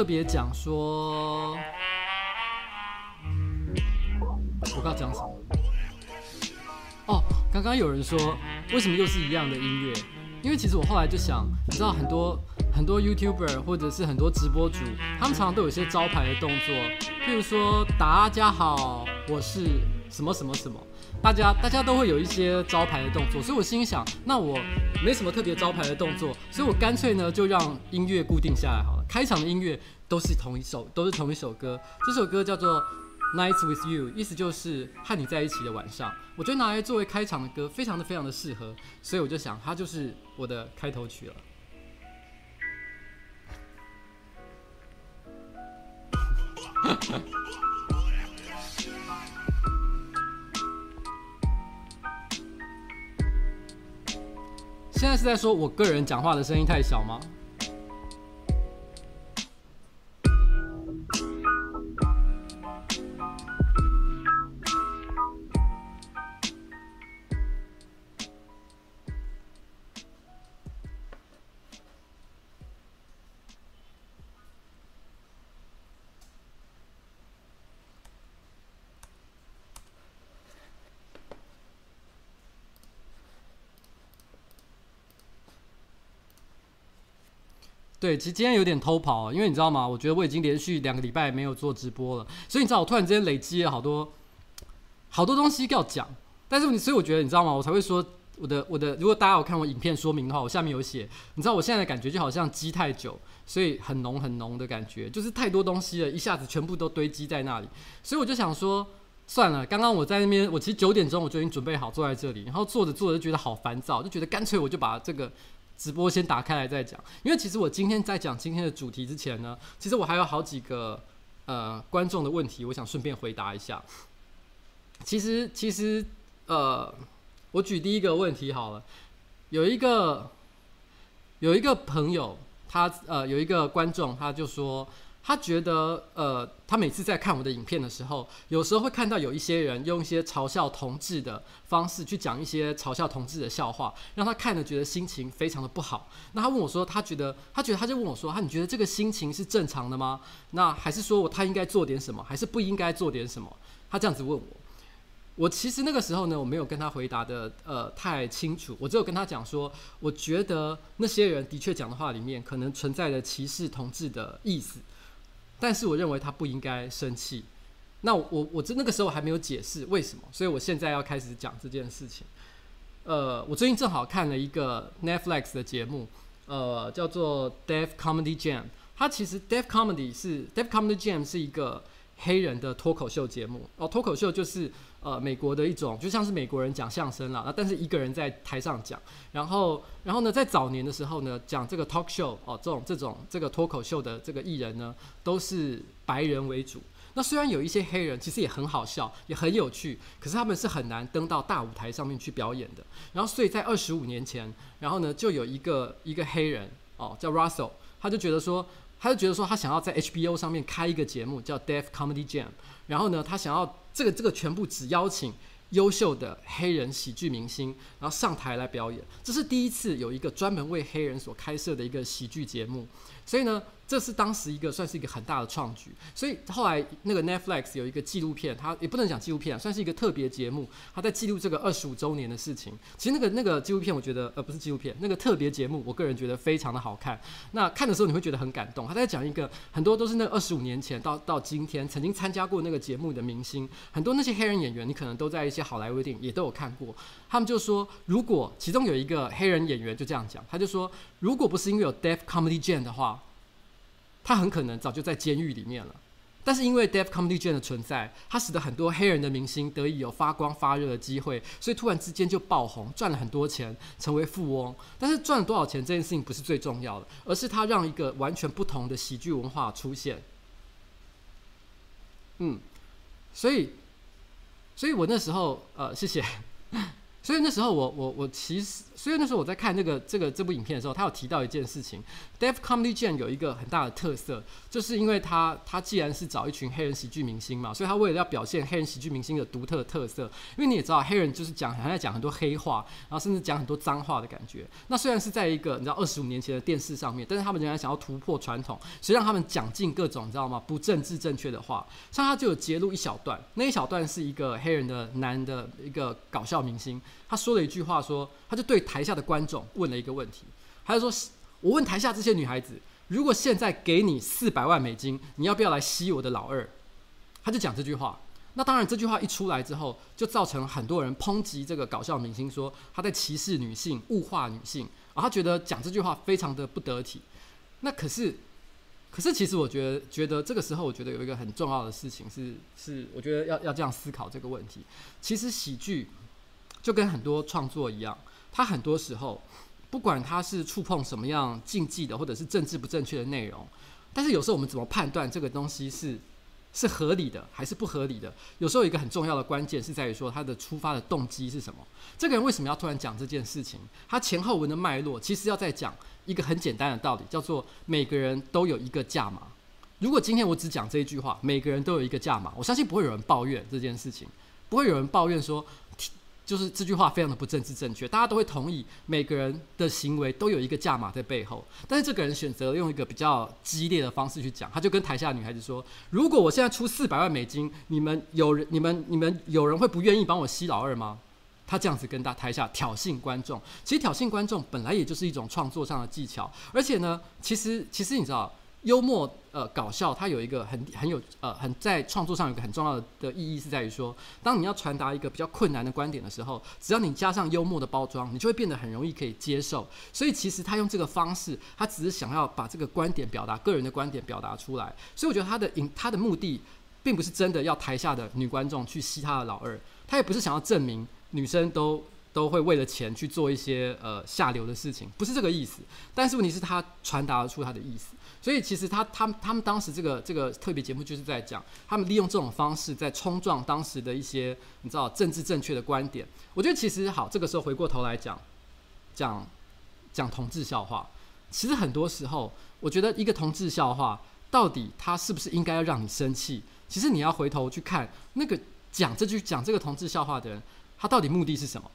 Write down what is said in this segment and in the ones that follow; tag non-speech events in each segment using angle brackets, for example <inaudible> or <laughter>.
特别讲说，我刚讲什么？哦，刚刚有人说，为什么又是一样的音乐？因为其实我后来就想，你知道很多很多 YouTuber 或者是很多直播主，他们常常都有一些招牌的动作，譬如说大家好，我是什么什么什么，大家大家都会有一些招牌的动作，所以我心想，那我没什么特别招牌的动作，所以我干脆呢就让音乐固定下来好了，开场的音乐都是同一首，都是同一首歌，这首歌叫做。Nights with you，意思就是和你在一起的晚上。我觉得拿来作为开场的歌，非常的非常的适合，所以我就想，它就是我的开头曲了。<laughs> 现在是在说我个人讲话的声音太小吗？对，其实今天有点偷跑，因为你知道吗？我觉得我已经连续两个礼拜没有做直播了，所以你知道我突然之间累积了好多好多东西要讲。但是你，所以我觉得你知道吗？我才会说我的我的，如果大家有看我影片说明的话，我下面有写，你知道我现在的感觉就好像积太久，所以很浓很浓的感觉，就是太多东西了，一下子全部都堆积在那里。所以我就想说，算了，刚刚我在那边，我其实九点钟我就已经准备好坐在这里，然后坐着坐着就觉得好烦躁，就觉得干脆我就把这个。直播先打开来再讲，因为其实我今天在讲今天的主题之前呢，其实我还有好几个呃观众的问题，我想顺便回答一下。其实其实呃，我举第一个问题好了，有一个有一个朋友，他呃有一个观众，他就说。他觉得，呃，他每次在看我的影片的时候，有时候会看到有一些人用一些嘲笑同志的方式去讲一些嘲笑同志的笑话，让他看了觉得心情非常的不好。那他问我说，他觉得，他觉得他就问我说，他你觉得这个心情是正常的吗？那还是说我他应该做点什么，还是不应该做点什么？他这样子问我，我其实那个时候呢，我没有跟他回答的呃太清楚，我只有跟他讲说，我觉得那些人的确讲的话里面可能存在着歧视同志的意思。但是我认为他不应该生气。那我我那个时候还没有解释为什么，所以我现在要开始讲这件事情。呃，我最近正好看了一个 Netflix 的节目，呃，叫做 Deaf Comedy Jam。它其实 Deaf Comedy 是 Deaf Comedy Jam 是一个黑人的脱口秀节目。哦，脱口秀就是。呃，美国的一种就像是美国人讲相声啦，但是一个人在台上讲，然后，然后呢，在早年的时候呢，讲这个 talk show 哦，这种这种这个脱口秀的这个艺人呢，都是白人为主。那虽然有一些黑人，其实也很好笑，也很有趣，可是他们是很难登到大舞台上面去表演的。然后，所以在二十五年前，然后呢，就有一个一个黑人哦，叫 Russell，他就觉得说，他就觉得说，他想要在 HBO 上面开一个节目叫 Deaf Comedy Jam，然后呢，他想要。这个这个全部只邀请优秀的黑人喜剧明星，然后上台来表演。这是第一次有一个专门为黑人所开设的一个喜剧节目，所以呢。这是当时一个算是一个很大的创举，所以后来那个 Netflix 有一个纪录片，它也不能讲纪录片，算是一个特别节目，它在记录这个二十五周年的事情。其实那个那个纪录片，我觉得呃不是纪录片，那个特别节目，我个人觉得非常的好看。那看的时候你会觉得很感动。他在讲一个很多都是那二十五年前到到今天曾经参加过那个节目的明星，很多那些黑人演员，你可能都在一些好莱坞电影也都有看过。他们就说，如果其中有一个黑人演员就这样讲，他就说，如果不是因为有 Deaf Comedy Jam 的话。他很可能早就在监狱里面了，但是因为 Def Comedy 卷的存在，它使得很多黑人的明星得以有发光发热的机会，所以突然之间就爆红，赚了很多钱，成为富翁。但是赚了多少钱这件事情不是最重要的，而是他让一个完全不同的喜剧文化出现。嗯，所以，所以我那时候呃，谢谢。<laughs> 所以那时候我我我其实，所以那时候我在看这个这个这部影片的时候，他有提到一件事情 Dave Comedy Jam 有一个很大的特色，就是因为他他既然是找一群黑人喜剧明星嘛，所以他为了要表现黑人喜剧明星的独特的特色，因为你也知道黑人就是讲还在讲很多黑话，然后甚至讲很多脏话的感觉。那虽然是在一个你知道二十五年前的电视上面，但是他们仍然想要突破传统，所以让他们讲尽各种你知道吗？不政治正确的话。像他就有揭露一小段，那一小段是一个黑人的男的一个搞笑明星。他说了一句话说，他就对台下的观众问了一个问题，他就说：“我问台下这些女孩子，如果现在给你四百万美金，你要不要来吸我的老二？”他就讲这句话。那当然，这句话一出来之后，就造成很多人抨击这个搞笑明星，说他在歧视女性、物化女性，而他觉得讲这句话非常的不得体。那可是，可是其实我觉得，觉得这个时候，我觉得有一个很重要的事情是，是我觉得要要这样思考这个问题。其实喜剧。就跟很多创作一样，它很多时候，不管它是触碰什么样禁忌的，或者是政治不正确的内容，但是有时候我们怎么判断这个东西是是合理的还是不合理的？有时候一个很重要的关键是在于说他的出发的动机是什么。这个人为什么要突然讲这件事情？他前后文的脉络其实要再讲一个很简单的道理，叫做每个人都有一个价码。如果今天我只讲这一句话，每个人都有一个价码，我相信不会有人抱怨这件事情，不会有人抱怨说。就是这句话非常的不政治正确，大家都会同意每个人的行为都有一个价码在背后，但是这个人选择用一个比较激烈的方式去讲，他就跟台下的女孩子说：“如果我现在出四百万美金，你们有人、你们、你们有人会不愿意帮我吸老二吗？”他这样子跟大台下挑衅观众，其实挑衅观众本来也就是一种创作上的技巧，而且呢，其实其实你知道。幽默，呃，搞笑，它有一个很很有，呃，很在创作上有一个很重要的的意义是在于说，当你要传达一个比较困难的观点的时候，只要你加上幽默的包装，你就会变得很容易可以接受。所以其实他用这个方式，他只是想要把这个观点表达，个人的观点表达出来。所以我觉得他的影他的目的，并不是真的要台下的女观众去吸他的老二，他也不是想要证明女生都都会为了钱去做一些呃下流的事情，不是这个意思。但是问题是，他传达出他的意思。所以其实他他他们当时这个这个特别节目就是在讲，他们利用这种方式在冲撞当时的一些你知道政治正确的观点。我觉得其实好，这个时候回过头来讲，讲讲同志笑话，其实很多时候，我觉得一个同志笑话到底他是不是应该要让你生气？其实你要回头去看那个讲这句讲这个同志笑话的人，他到底目的是什么？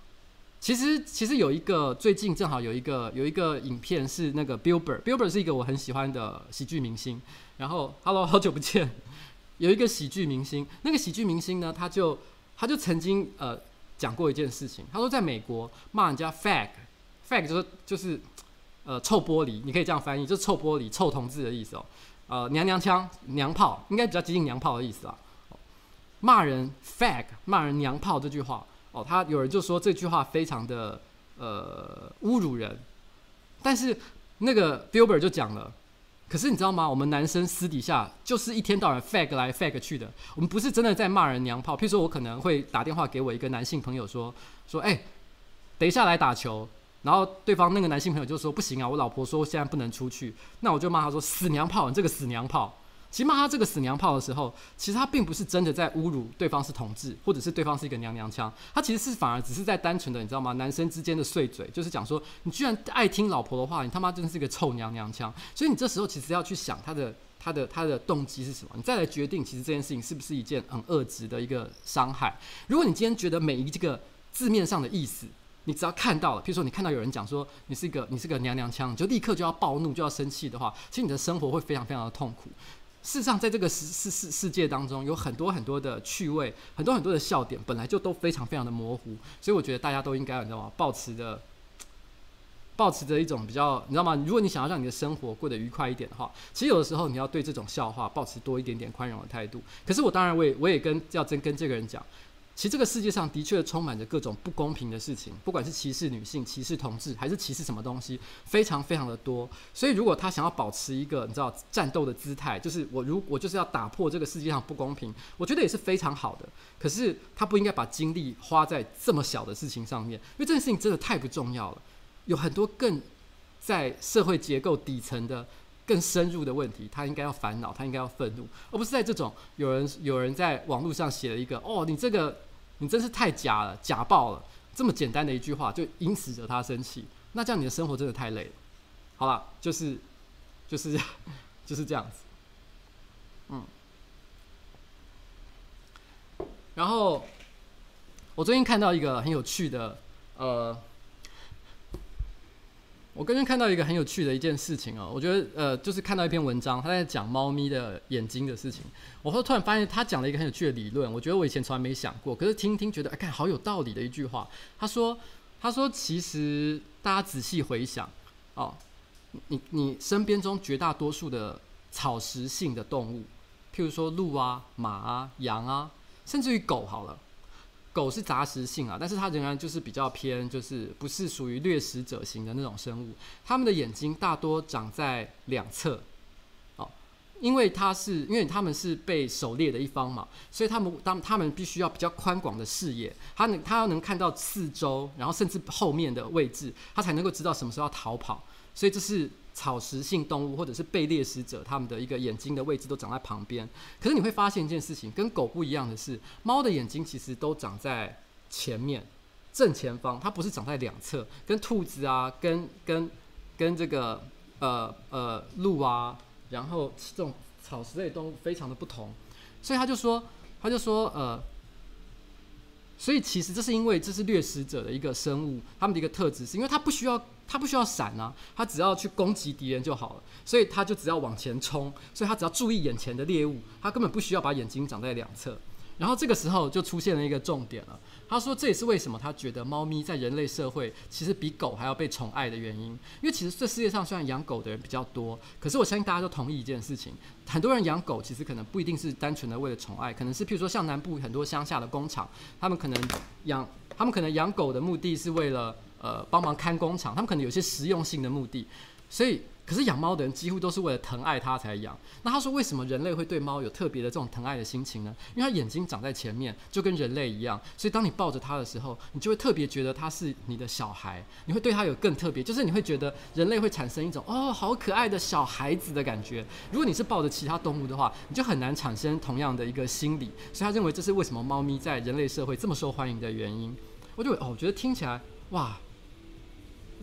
其实，其实有一个最近正好有一个有一个影片是那个 Bill Burr，Bill Burr 是一个我很喜欢的喜剧明星。然后，Hello，好久不见。有一个喜剧明星，那个喜剧明星呢，他就他就曾经呃讲过一件事情。他说，在美国骂人家 fag，fag 就是就是呃臭玻璃，你可以这样翻译，就是臭玻璃、臭同志的意思哦。呃，娘娘腔、娘炮，应该比较接近娘炮的意思啊。骂人 fag，骂人娘炮这句话。哦，他有人就说这句话非常的呃侮辱人，但是那个 Billber 就讲了，可是你知道吗？我们男生私底下就是一天到晚 fag 来 fag 去的，我们不是真的在骂人娘炮。譬如说我可能会打电话给我一个男性朋友说说，哎，等一下来打球，然后对方那个男性朋友就说不行啊，我老婆说现在不能出去，那我就骂他说死娘炮，你这个死娘炮。起码他这个死娘炮的时候，其实他并不是真的在侮辱对方是同志，或者是对方是一个娘娘腔，他其实是反而只是在单纯的，你知道吗？男生之间的碎嘴，就是讲说你居然爱听老婆的话，你他妈真是一个臭娘娘腔。所以你这时候其实要去想他的他的他的动机是什么，你再来决定其实这件事情是不是一件很恶质的一个伤害。如果你今天觉得每一个字面上的意思，你只要看到了，譬如说你看到有人讲说你是一个你是个娘娘腔，你就立刻就要暴怒就要生气的话，其实你的生活会非常非常的痛苦。事实上，在这个世世世世界当中，有很多很多的趣味，很多很多的笑点，本来就都非常非常的模糊。所以，我觉得大家都应该，你知道吗？保持着，保持着一种比较，你知道吗？如果你想要让你的生活过得愉快一点的话，其实有的时候你要对这种笑话保持多一点点宽容的态度。可是，我当然，我也我也跟要真跟这个人讲。其实这个世界上的确充满着各种不公平的事情，不管是歧视女性、歧视同志，还是歧视什么东西，非常非常的多。所以，如果他想要保持一个你知道战斗的姿态，就是我如我就是要打破这个世界上不公平，我觉得也是非常好的。可是他不应该把精力花在这么小的事情上面，因为这件事情真的太不重要了。有很多更在社会结构底层的。更深入的问题，他应该要烦恼，他应该要愤怒，而不是在这种有人有人在网络上写了一个哦，你这个你真是太假了，假爆了，这么简单的一句话就因此惹他生气，那这样你的生活真的太累了。好了，就是就是就是这样子。嗯。然后我最近看到一个很有趣的，呃。我刚刚看到一个很有趣的一件事情哦，我觉得呃，就是看到一篇文章，他在讲猫咪的眼睛的事情。我后突然发现他讲了一个很有趣的理论，我觉得我以前从来没想过，可是听听觉得哎，看好有道理的一句话。他说，他说其实大家仔细回想哦，你你身边中绝大多数的草食性的动物，譬如说鹿啊、马啊、羊啊，甚至于狗好了。狗是杂食性啊，但是它仍然就是比较偏，就是不是属于掠食者型的那种生物。它们的眼睛大多长在两侧，哦，因为它是因为它们是被狩猎的一方嘛，所以它们当它们必须要比较宽广的视野，它能它要能看到四周，然后甚至后面的位置，它才能够知道什么时候要逃跑。所以这是。草食性动物或者是被猎食者，他们的一个眼睛的位置都长在旁边。可是你会发现一件事情，跟狗不一样的是，猫的眼睛其实都长在前面正前方，它不是长在两侧。跟兔子啊，跟跟跟这个呃呃鹿啊，然后这种草食类动物非常的不同。所以他就说，他就说呃。所以其实这是因为这是掠食者的一个生物，他们的一个特质是因为它不需要它不需要闪啊，它只要去攻击敌人就好了，所以它就只要往前冲，所以它只要注意眼前的猎物，它根本不需要把眼睛长在两侧。然后这个时候就出现了一个重点了。他说这也是为什么他觉得猫咪在人类社会其实比狗还要被宠爱的原因。因为其实这世界上虽然养狗的人比较多，可是我相信大家都同意一件事情：很多人养狗其实可能不一定是单纯的为了宠爱，可能是譬如说像南部很多乡下的工厂，他们可能养他们可能养狗的目的是为了呃帮忙看工厂，他们可能有些实用性的目的，所以。可是养猫的人几乎都是为了疼爱它才养。那他说，为什么人类会对猫有特别的这种疼爱的心情呢？因为它眼睛长在前面，就跟人类一样。所以当你抱着它的时候，你就会特别觉得它是你的小孩，你会对它有更特别，就是你会觉得人类会产生一种哦，好可爱的小孩子的感觉。如果你是抱着其他动物的话，你就很难产生同样的一个心理。所以他认为这是为什么猫咪在人类社会这么受欢迎的原因。我就哦，我觉得听起来哇。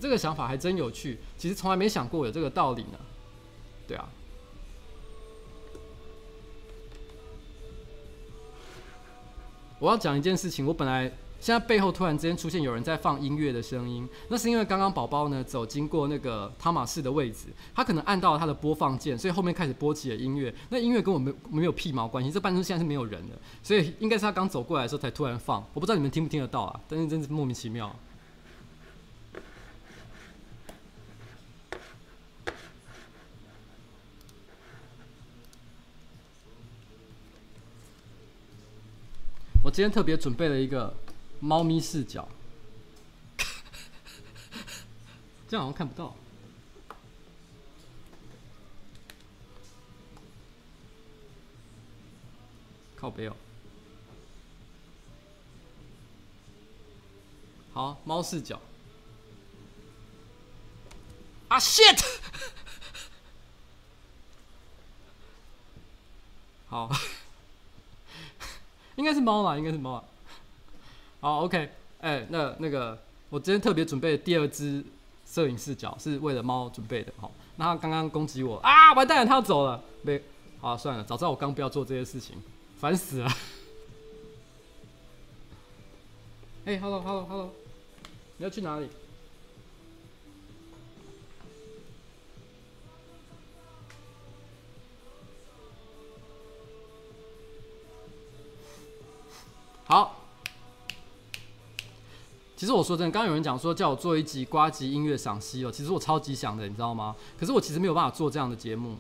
这个想法还真有趣，其实从来没想过有这个道理呢。对啊，我要讲一件事情，我本来现在背后突然之间出现有人在放音乐的声音，那是因为刚刚宝宝呢走经过那个汤马士的位置，他可能按到了他的播放键，所以后面开始播起了音乐。那音乐跟我没没有屁毛关系，这办公室现在是没有人的，所以应该是他刚走过来的时候才突然放。我不知道你们听不听得到啊，但是真是莫名其妙。我今天特别准备了一个猫咪视角，这样好像看不到，靠北哦。好，猫视角。啊，shit！好。应该是猫啦，应该是猫啊。<laughs> 好，OK，哎、那那个，我今天特别准备第二只摄影视角是为了猫准备的。好，那他刚刚攻击我啊，完蛋了，它要走了。没，好，算了，早知道我刚不要做这些事情，烦死了。<laughs> 哎、，Hello，Hello，Hello，你要去哪里？好，其实我说真的，刚有人讲说叫我做一集呱吉音乐赏析哦，其实我超级想的，你知道吗？可是我其实没有办法做这样的节目，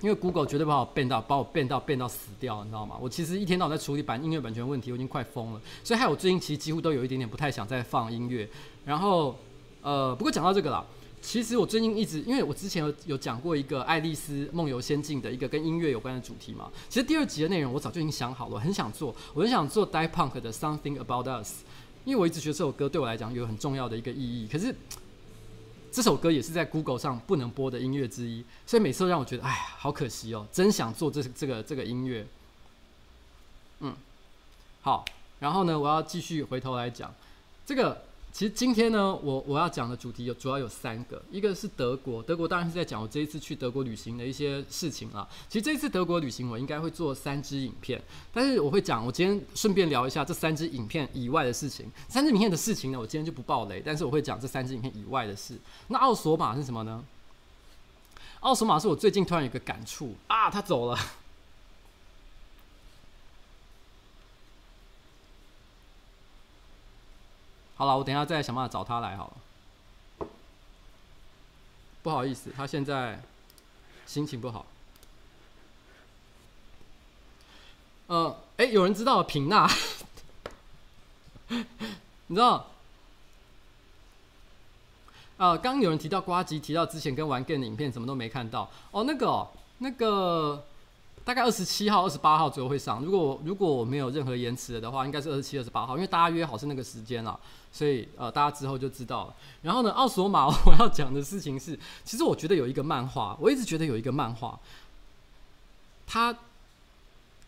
因为 Google 绝对把我变到，把我变到变到死掉，你知道吗？我其实一天到晚在处理版音乐版权问题，我已经快疯了，所以害我最近其实几乎都有一点点不太想再放音乐。然后，呃，不过讲到这个啦。其实我最近一直，因为我之前有有讲过一个《爱丽丝梦游仙境》的一个跟音乐有关的主题嘛。其实第二集的内容我早就已经想好了，我很想做，我很想做 Die Punk 的《Something About Us》，因为我一直觉得这首歌对我来讲有很重要的一个意义。可是这首歌也是在 Google 上不能播的音乐之一，所以每次都让我觉得，哎呀，好可惜哦，真想做这这个这个音乐。嗯，好，然后呢，我要继续回头来讲这个。其实今天呢，我我要讲的主题有主要有三个，一个是德国，德国当然是在讲我这一次去德国旅行的一些事情啦。其实这一次德国旅行，我应该会做三支影片，但是我会讲，我今天顺便聊一下这三支影片以外的事情。三支影片的事情呢，我今天就不爆雷，但是我会讲这三支影片以外的事。那奥索玛是什么呢？奥索玛是我最近突然有个感触啊，他走了。好了，我等下再想办法找他来好了。不好意思，他现在心情不好。呃，哎、有人知道平娜？<laughs> 你知道？呃，刚有人提到呱吉，提到之前跟玩 game 的影片，什么都没看到。哦，那个、哦，那个。大概二十七号、二十八号左右会上。如果如果我没有任何延迟的话，应该是二十七、二十八号，因为大家约好是那个时间了，所以呃，大家之后就知道了。然后呢，奥索玛我要讲的事情是，其实我觉得有一个漫画，我一直觉得有一个漫画，它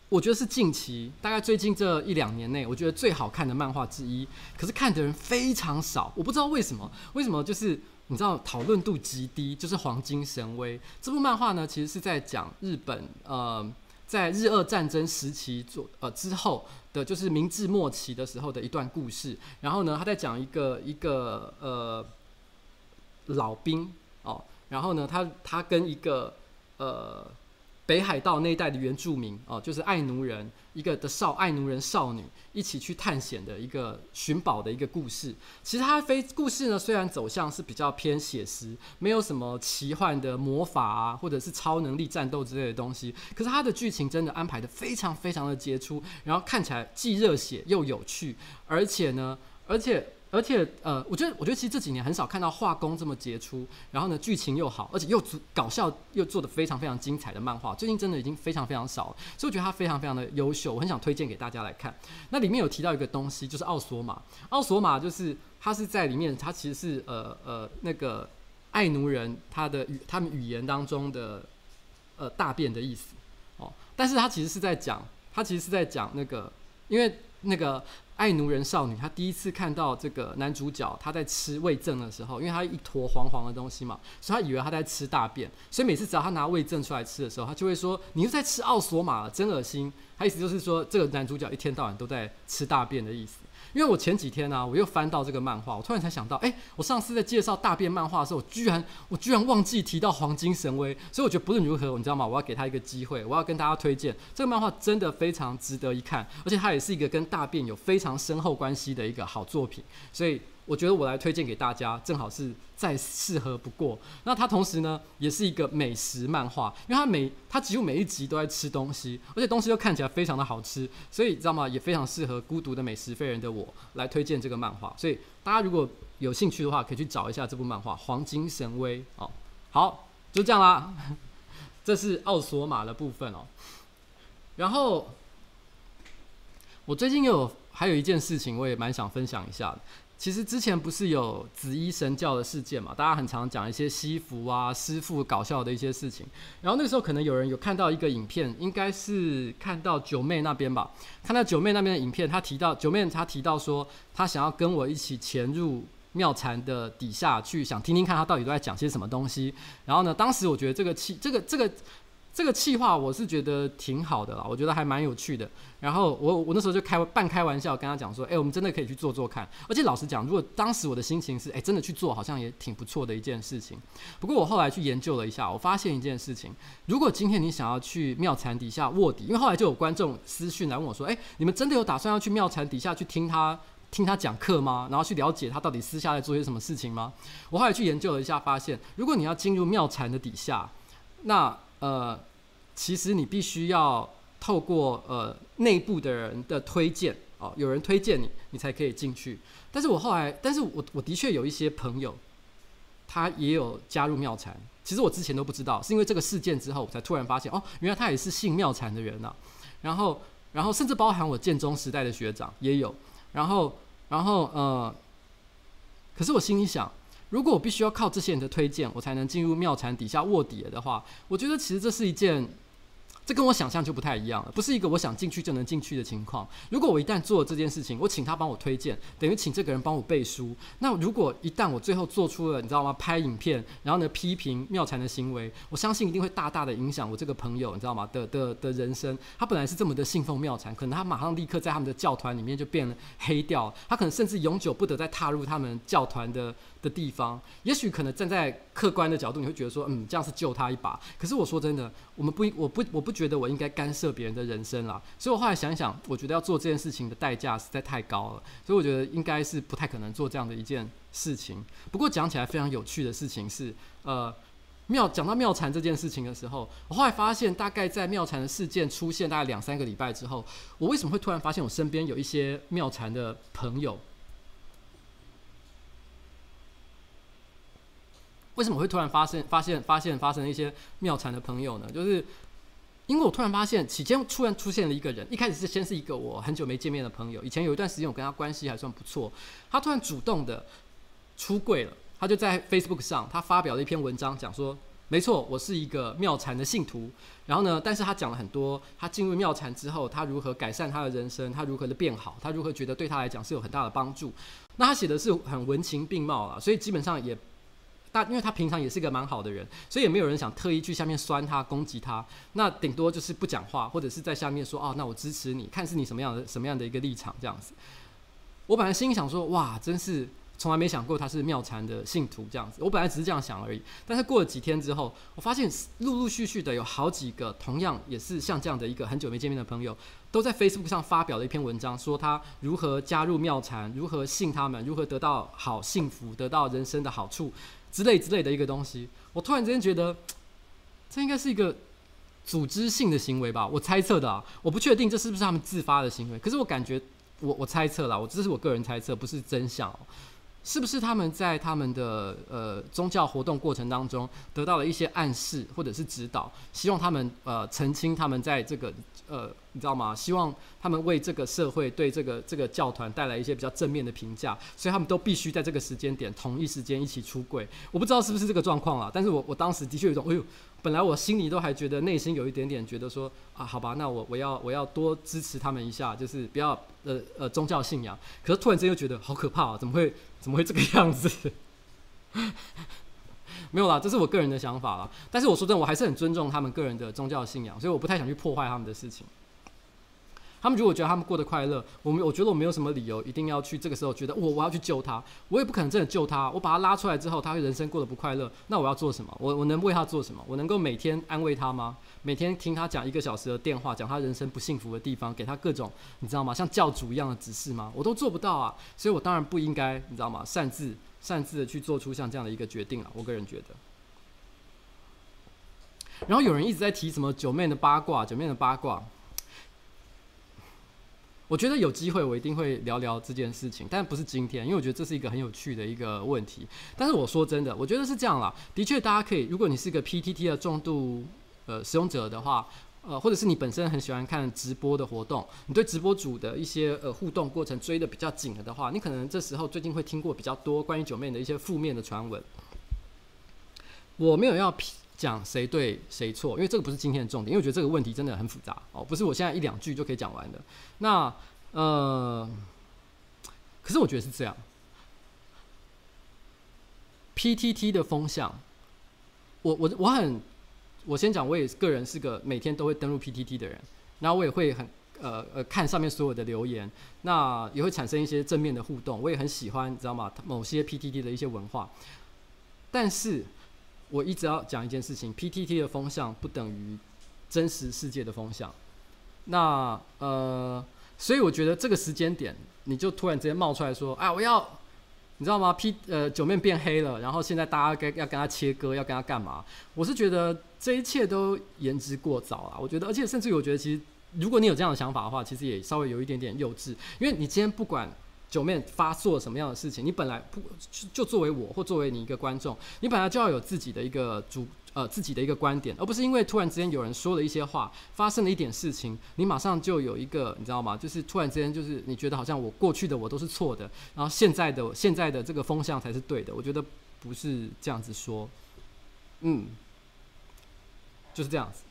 我觉得是近期大概最近这一两年内，我觉得最好看的漫画之一。可是看的人非常少，我不知道为什么，为什么就是。你知道讨论度极低，就是《黄金神威》这部漫画呢，其实是在讲日本呃，在日俄战争时期做呃之后的，就是明治末期的时候的一段故事。然后呢，他在讲一个一个呃老兵哦，然后呢，他他跟一个呃。北海道那一带的原住民哦，就是爱奴人，一个的少爱奴人少女一起去探险的一个寻宝的一个故事。其实它非故事呢，虽然走向是比较偏写实，没有什么奇幻的魔法啊，或者是超能力战斗之类的东西，可是它的剧情真的安排得非常非常的杰出，然后看起来既热血又有趣，而且呢，而且。而且，呃，我觉得，我觉得其实这几年很少看到画工这么杰出，然后呢，剧情又好，而且又搞笑又做得非常非常精彩的漫画，最近真的已经非常非常少了，所以我觉得它非常非常的优秀，我很想推荐给大家来看。那里面有提到一个东西，就是奥索玛。奥索玛就是它是在里面，它其实是呃呃那个爱奴人他的语他们语言当中的呃大便的意思哦，但是它其实是在讲，它其实是在讲那个因为那个。爱奴人少女，她第一次看到这个男主角他在吃胃症的时候，因为他一坨黄黄的东西嘛，所以他以为他在吃大便，所以每次只要他拿胃症出来吃的时候，他就会说：“你又在吃奥索玛，真恶心。”他意思就是说，这个男主角一天到晚都在吃大便的意思。因为我前几天呢、我又翻到这个漫画，我突然才想到，哎，我上次在介绍大便漫画的时候，我居然我居然忘记提到黄金神威，所以我觉得不论如何，你知道吗？我要给他一个机会，我要跟大家推荐这个漫画，真的非常值得一看，而且它也是一个跟大便有非常深厚关系的一个好作品，所以。我觉得我来推荐给大家，正好是再适合不过。那它同时呢，也是一个美食漫画，因为它每它几乎每一集都在吃东西，而且东西又看起来非常的好吃，所以你知道吗？也非常适合孤独的美食废人的我来推荐这个漫画。所以大家如果有兴趣的话，可以去找一下这部漫画《黄金神威》哦。好，就这样啦。这是奥索玛的部分哦。然后我最近有还有一件事情，我也蛮想分享一下。其实之前不是有紫衣神教的事件嘛？大家很常讲一些西服啊、师傅搞笑的一些事情。然后那时候可能有人有看到一个影片，应该是看到九妹那边吧？看到九妹那边的影片，他提到九妹，他提到说他想要跟我一起潜入妙禅的底下去，想听听看他到底都在讲些什么东西。然后呢，当时我觉得这个气，这个这个。这个气话我是觉得挺好的啦，我觉得还蛮有趣的。然后我我那时候就开半开玩笑跟他讲说，哎，我们真的可以去做做看。而且老实讲，如果当时我的心情是，哎，真的去做，好像也挺不错的一件事情。不过我后来去研究了一下，我发现一件事情：如果今天你想要去妙禅底下卧底，因为后来就有观众私讯来问我说，哎，你们真的有打算要去妙禅底下去听他听他讲课吗？然后去了解他到底私下在做些什么事情吗？我后来去研究了一下，发现如果你要进入妙禅的底下，那呃，其实你必须要透过呃内部的人的推荐哦，有人推荐你，你才可以进去。但是我后来，但是我我的确有一些朋友，他也有加入妙禅。其实我之前都不知道，是因为这个事件之后，我才突然发现哦，原来他也是信妙禅的人呐、啊。然后，然后甚至包含我建中时代的学长也有。然后，然后呃，可是我心里想。如果我必须要靠这些人的推荐，我才能进入妙禅底下卧底的话，我觉得其实这是一件，这跟我想象就不太一样了，不是一个我想进去就能进去的情况。如果我一旦做了这件事情，我请他帮我推荐，等于请这个人帮我背书。那如果一旦我最后做出了，你知道吗？拍影片，然后呢批评妙禅的行为，我相信一定会大大的影响我这个朋友，你知道吗？的的的人生。他本来是这么的信奉妙禅，可能他马上立刻在他们的教团里面就变了黑掉，他可能甚至永久不得再踏入他们教团的的地方，也许可能站在客观的角度，你会觉得说，嗯，这样是救他一把。可是我说真的，我们不，我不，我不觉得我应该干涉别人的人生啦。所以我后来想想，我觉得要做这件事情的代价实在太高了，所以我觉得应该是不太可能做这样的一件事情。不过讲起来非常有趣的事情是，呃，妙讲到妙禅这件事情的时候，我后来发现，大概在妙禅的事件出现大概两三个礼拜之后，我为什么会突然发现我身边有一些妙禅的朋友？为什么会突然发现、发现、发现、发生一些妙禅的朋友呢？就是因为我突然发现，期间突然出现了一个人。一开始是先是一个我很久没见面的朋友，以前有一段时间我跟他关系还算不错。他突然主动的出柜了，他就在 Facebook 上，他发表了一篇文章，讲说：没错，我是一个妙禅的信徒。然后呢，但是他讲了很多，他进入妙禅之后，他如何改善他的人生，他如何的变好，他如何觉得对他来讲是有很大的帮助。那他写的是很文情并茂啊，所以基本上也。但因为他平常也是一个蛮好的人，所以也没有人想特意去下面酸他、攻击他。那顶多就是不讲话，或者是在下面说：“哦，那我支持你，看是你什么样的、什么样的一个立场这样子。”我本来心里想说：“哇，真是从来没想过他是妙禅的信徒这样子。”我本来只是这样想而已。但是过了几天之后，我发现陆陆续续的有好几个同样也是像这样的一个很久没见面的朋友，都在 Facebook 上发表了一篇文章，说他如何加入妙禅，如何信他们，如何得到好幸福，得到人生的好处。之类之类的一个东西，我突然之间觉得，这应该是一个组织性的行为吧？我猜测的啊，我不确定这是不是他们自发的行为，可是我感觉，我我猜测了，我这是我个人猜测，不是真相。是不是他们在他们的呃宗教活动过程当中得到了一些暗示或者是指导，希望他们呃澄清他们在这个呃你知道吗？希望他们为这个社会对这个这个教团带来一些比较正面的评价，所以他们都必须在这个时间点同一时间一起出柜。我不知道是不是这个状况啊，但是我我当时的确有一种哎呦。本来我心里都还觉得内心有一点点觉得说啊，好吧，那我我要我要多支持他们一下，就是不要呃呃宗教信仰。可是突然间又觉得好可怕啊，怎么会怎么会这个样子？<laughs> 没有啦，这是我个人的想法啦。但是我说真的，我还是很尊重他们个人的宗教信仰，所以我不太想去破坏他们的事情。他们如果觉得他们过得快乐，我们我觉得我没有什么理由一定要去这个时候觉得我我要去救他，我也不可能真的救他。我把他拉出来之后，他会人生过得不快乐，那我要做什么？我我能为他做什么？我能够每天安慰他吗？每天听他讲一个小时的电话，讲他人生不幸福的地方，给他各种你知道吗？像教主一样的指示吗？我都做不到啊，所以我当然不应该你知道吗？擅自擅自的去做出像这样的一个决定了。我个人觉得。然后有人一直在提什么九妹的八卦，九妹的八卦。我觉得有机会，我一定会聊聊这件事情，但不是今天，因为我觉得这是一个很有趣的一个问题。但是我说真的，我觉得是这样啦。的确，大家可以，如果你是一个 PTT 的重度呃使用者的话，呃，或者是你本身很喜欢看直播的活动，你对直播主的一些呃互动过程追得比较紧了的话，你可能这时候最近会听过比较多关于九妹的一些负面的传闻。我没有要批。讲谁对谁错，因为这个不是今天的重点，因为我觉得这个问题真的很复杂哦，不是我现在一两句就可以讲完的。那呃，可是我觉得是这样，PTT 的风向，我我我很，我先讲，我也个人是个每天都会登录 PTT 的人，然后我也会很呃呃看上面所有的留言，那也会产生一些正面的互动，我也很喜欢，你知道吗？某些 PTT 的一些文化，但是。我一直要讲一件事情，PTT 的风向不等于真实世界的风向。那呃，所以我觉得这个时间点，你就突然之间冒出来说，啊，我要，你知道吗？P 呃，九面变黑了，然后现在大家该要跟他切割，要跟他干嘛？我是觉得这一切都言之过早啊。我觉得，而且甚至于我觉得，其实如果你有这样的想法的话，其实也稍微有一点点幼稚，因为你今天不管。九妹发做什么样的事情？你本来不就作为我或作为你一个观众，你本来就要有自己的一个主呃自己的一个观点，而不是因为突然之间有人说了一些话，发生了一点事情，你马上就有一个你知道吗？就是突然之间就是你觉得好像我过去的我都是错的，然后现在的现在的这个风向才是对的。我觉得不是这样子说，嗯，就是这样子。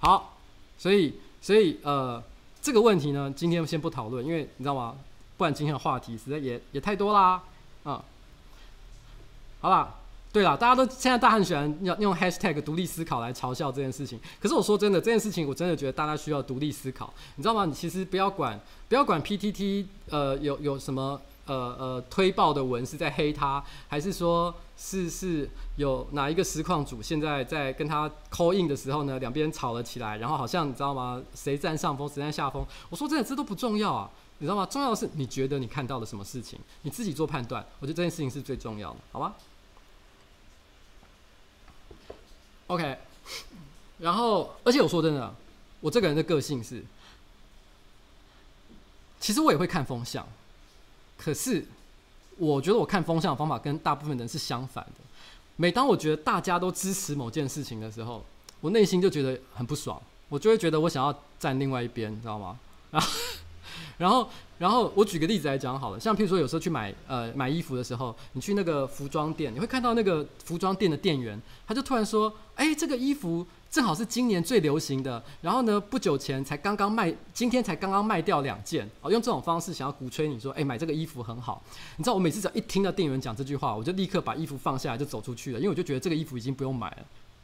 好，所以所以呃这个问题呢，今天先不讨论，因为你知道吗？不然今天的话题实在也也太多啦，啊、好啦。对啦，大家都现在大家很喜欢用用 hashtag 独立思考来嘲笑这件事情。可是我说真的，这件事情我真的觉得大家需要独立思考，你知道吗？你其实不要管不要管 PTT 呃有有什么呃呃推爆的文是在黑他，还是说是是有哪一个实况主现在在跟他 call in 的时候呢，两边吵了起来，然后好像你知道吗？谁占上风，谁占下风？我说真的，这都不重要啊，你知道吗？重要的是你觉得你看到了什么事情，你自己做判断。我觉得这件事情是最重要的，好吧？OK，<laughs> 然后，而且我说真的，我这个人的个性是，其实我也会看风向，可是我觉得我看风向的方法跟大部分人是相反的。每当我觉得大家都支持某件事情的时候，我内心就觉得很不爽，我就会觉得我想要站另外一边，你知道吗？然后。然后，然后我举个例子来讲好了，像譬如说有时候去买呃买衣服的时候，你去那个服装店，你会看到那个服装店的店员，他就突然说：“哎，这个衣服正好是今年最流行的，然后呢不久前才刚刚卖，今天才刚刚卖掉两件。”哦，用这种方式想要鼓吹你说：“哎，买这个衣服很好。”你知道我每次只要一听到店员讲这句话，我就立刻把衣服放下来就走出去了，因为我就觉得这个衣服已经不用买了，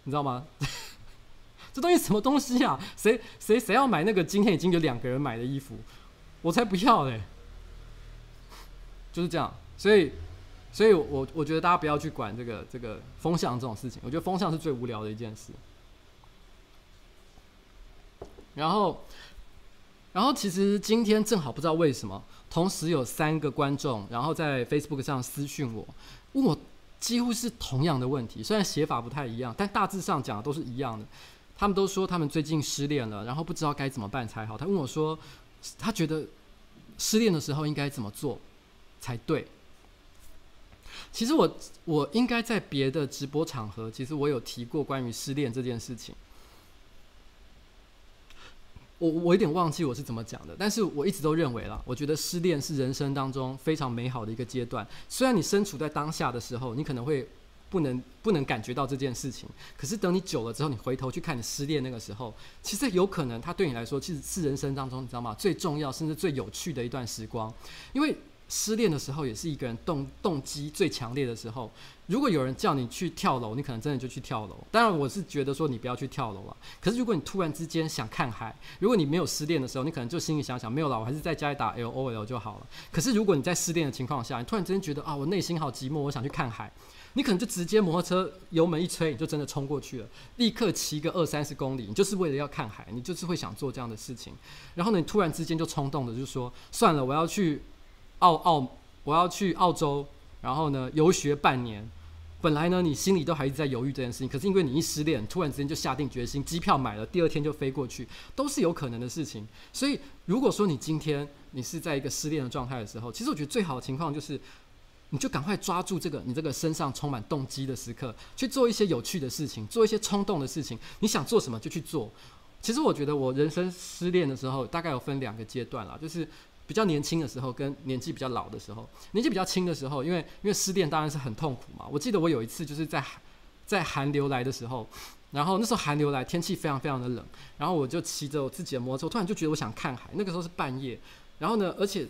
你知道吗？<laughs> 这东西什么东西啊？谁谁谁要买那个今天已经有两个人买的衣服？我才不要嘞！就是这样，所以，所以我我觉得大家不要去管这个这个风向这种事情。我觉得风向是最无聊的一件事。然后，然后其实今天正好不知道为什么，同时有三个观众，然后在 Facebook 上私讯我，问我几乎是同样的问题，虽然写法不太一样，但大致上讲的都是一样的。他们都说他们最近失恋了，然后不知道该怎么办才好。他问我说。他觉得失恋的时候应该怎么做才对？其实我我应该在别的直播场合，其实我有提过关于失恋这件事情。我我有点忘记我是怎么讲的，但是我一直都认为啦，我觉得失恋是人生当中非常美好的一个阶段。虽然你身处在当下的时候，你可能会。不能不能感觉到这件事情，可是等你久了之后，你回头去看你失恋那个时候，其实有可能它对你来说，其实是人生当中你知道吗？最重要甚至最有趣的一段时光。因为失恋的时候，也是一个人动动机最强烈的时候。如果有人叫你去跳楼，你可能真的就去跳楼。当然，我是觉得说你不要去跳楼了。可是如果你突然之间想看海，如果你没有失恋的时候，你可能就心里想想，没有了，我还是在家里打 L O L 就好了。可是如果你在失恋的情况下，你突然之间觉得啊，我内心好寂寞，我想去看海。你可能就直接摩托车油门一吹，你就真的冲过去了，立刻骑个二三十公里，你就是为了要看海，你就是会想做这样的事情。然后呢，你突然之间就冲动的就说，算了，我要去澳澳，我要去澳洲，然后呢游学半年。本来呢，你心里都还是在犹豫这件事情，可是因为你一失恋，突然之间就下定决心，机票买了，第二天就飞过去，都是有可能的事情。所以，如果说你今天你是在一个失恋的状态的时候，其实我觉得最好的情况就是。你就赶快抓住这个，你这个身上充满动机的时刻，去做一些有趣的事情，做一些冲动的事情。你想做什么就去做。其实我觉得我人生失恋的时候，大概有分两个阶段啦，就是比较年轻的时候跟年纪比较老的时候。年纪比较轻的时候，因为因为失恋当然是很痛苦嘛。我记得我有一次就是在在寒流来的时候，然后那时候寒流来，天气非常非常的冷，然后我就骑着我自己的摩托车，突然就觉得我想看海。那个时候是半夜，然后呢，而且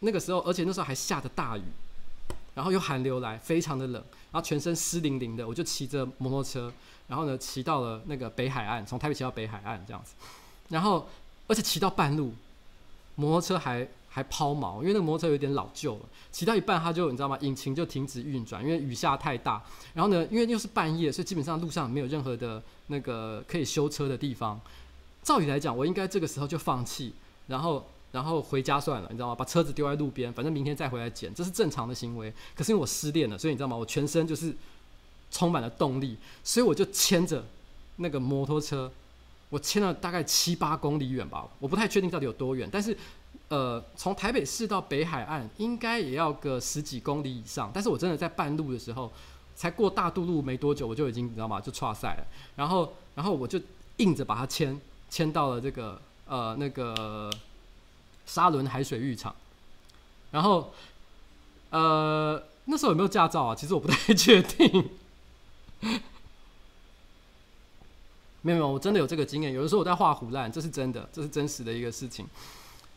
那个时候，而且那时候还下着大雨。然后又寒流来，非常的冷，然后全身湿淋淋的，我就骑着摩托车，然后呢骑到了那个北海岸，从台北骑到北海岸这样子，然后而且骑到半路，摩托车还还抛锚，因为那个摩托车有点老旧了，骑到一半它就你知道吗？引擎就停止运转，因为雨下太大，然后呢，因为又是半夜，所以基本上路上没有任何的那个可以修车的地方，照理来讲，我应该这个时候就放弃，然后。然后回家算了，你知道吗？把车子丢在路边，反正明天再回来捡，这是正常的行为。可是因为我失恋了，所以你知道吗？我全身就是充满了动力，所以我就牵着那个摩托车，我牵了大概七八公里远吧，我不太确定到底有多远，但是呃，从台北市到北海岸应该也要个十几公里以上。但是我真的在半路的时候，才过大渡路没多久，我就已经你知道吗？就剉赛了。然后，然后我就硬着把它牵牵到了这个呃那个。沙仑海水浴场，然后，呃，那时候有没有驾照啊？其实我不太确定。<laughs> 没有没有，我真的有这个经验。有的时候我在画胡烂，这是真的，这是真实的一个事情。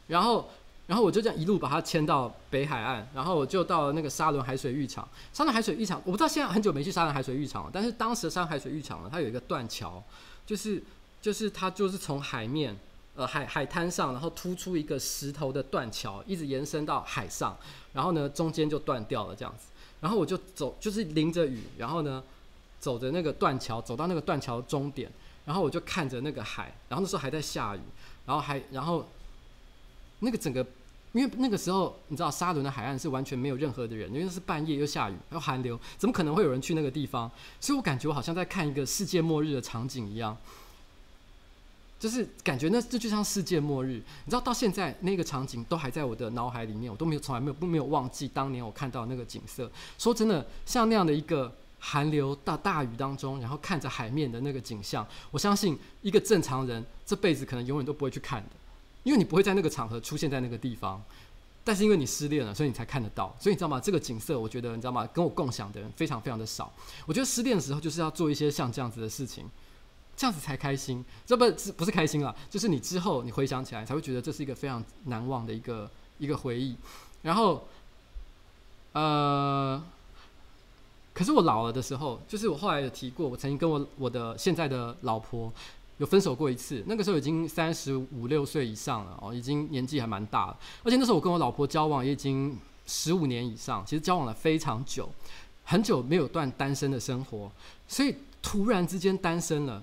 然后，然后我就这样一路把它牵到北海岸，然后我就到了那个沙仑海水浴场。沙仑海水浴场，我不知道现在很久没去沙仑海水浴场了，但是当时的沙仑海水浴场呢，它有一个断桥，就是就是它就是从海面呃海海滩上，然后突出一个石头的断桥，一直延伸到海上，然后呢中间就断掉了这样子。然后我就走，就是淋着雨，然后呢走着那个断桥，走到那个断桥终点，然后我就看着那个海，然后那时候还在下雨，然后还然后。那个整个，因为那个时候你知道沙伦的海岸是完全没有任何的人，因为是半夜又下雨又寒流，怎么可能会有人去那个地方？所以我感觉我好像在看一个世界末日的场景一样，就是感觉那这就像世界末日。你知道到现在那个场景都还在我的脑海里面，我都没有从来没有不没有忘记当年我看到那个景色。说真的，像那样的一个寒流到大雨当中，然后看着海面的那个景象，我相信一个正常人这辈子可能永远都不会去看的。因为你不会在那个场合出现在那个地方，但是因为你失恋了，所以你才看得到。所以你知道吗？这个景色，我觉得你知道吗？跟我共享的人非常非常的少。我觉得失恋的时候就是要做一些像这样子的事情，这样子才开心。这不是不是开心啦，就是你之后你回想起来才会觉得这是一个非常难忘的一个一个回忆。然后，呃，可是我老了的时候，就是我后来有提过，我曾经跟我我的现在的老婆。有分手过一次，那个时候已经三十五六岁以上了哦，已经年纪还蛮大了。而且那时候我跟我老婆交往也已经十五年以上，其实交往了非常久，很久没有断单身的生活。所以突然之间单身了，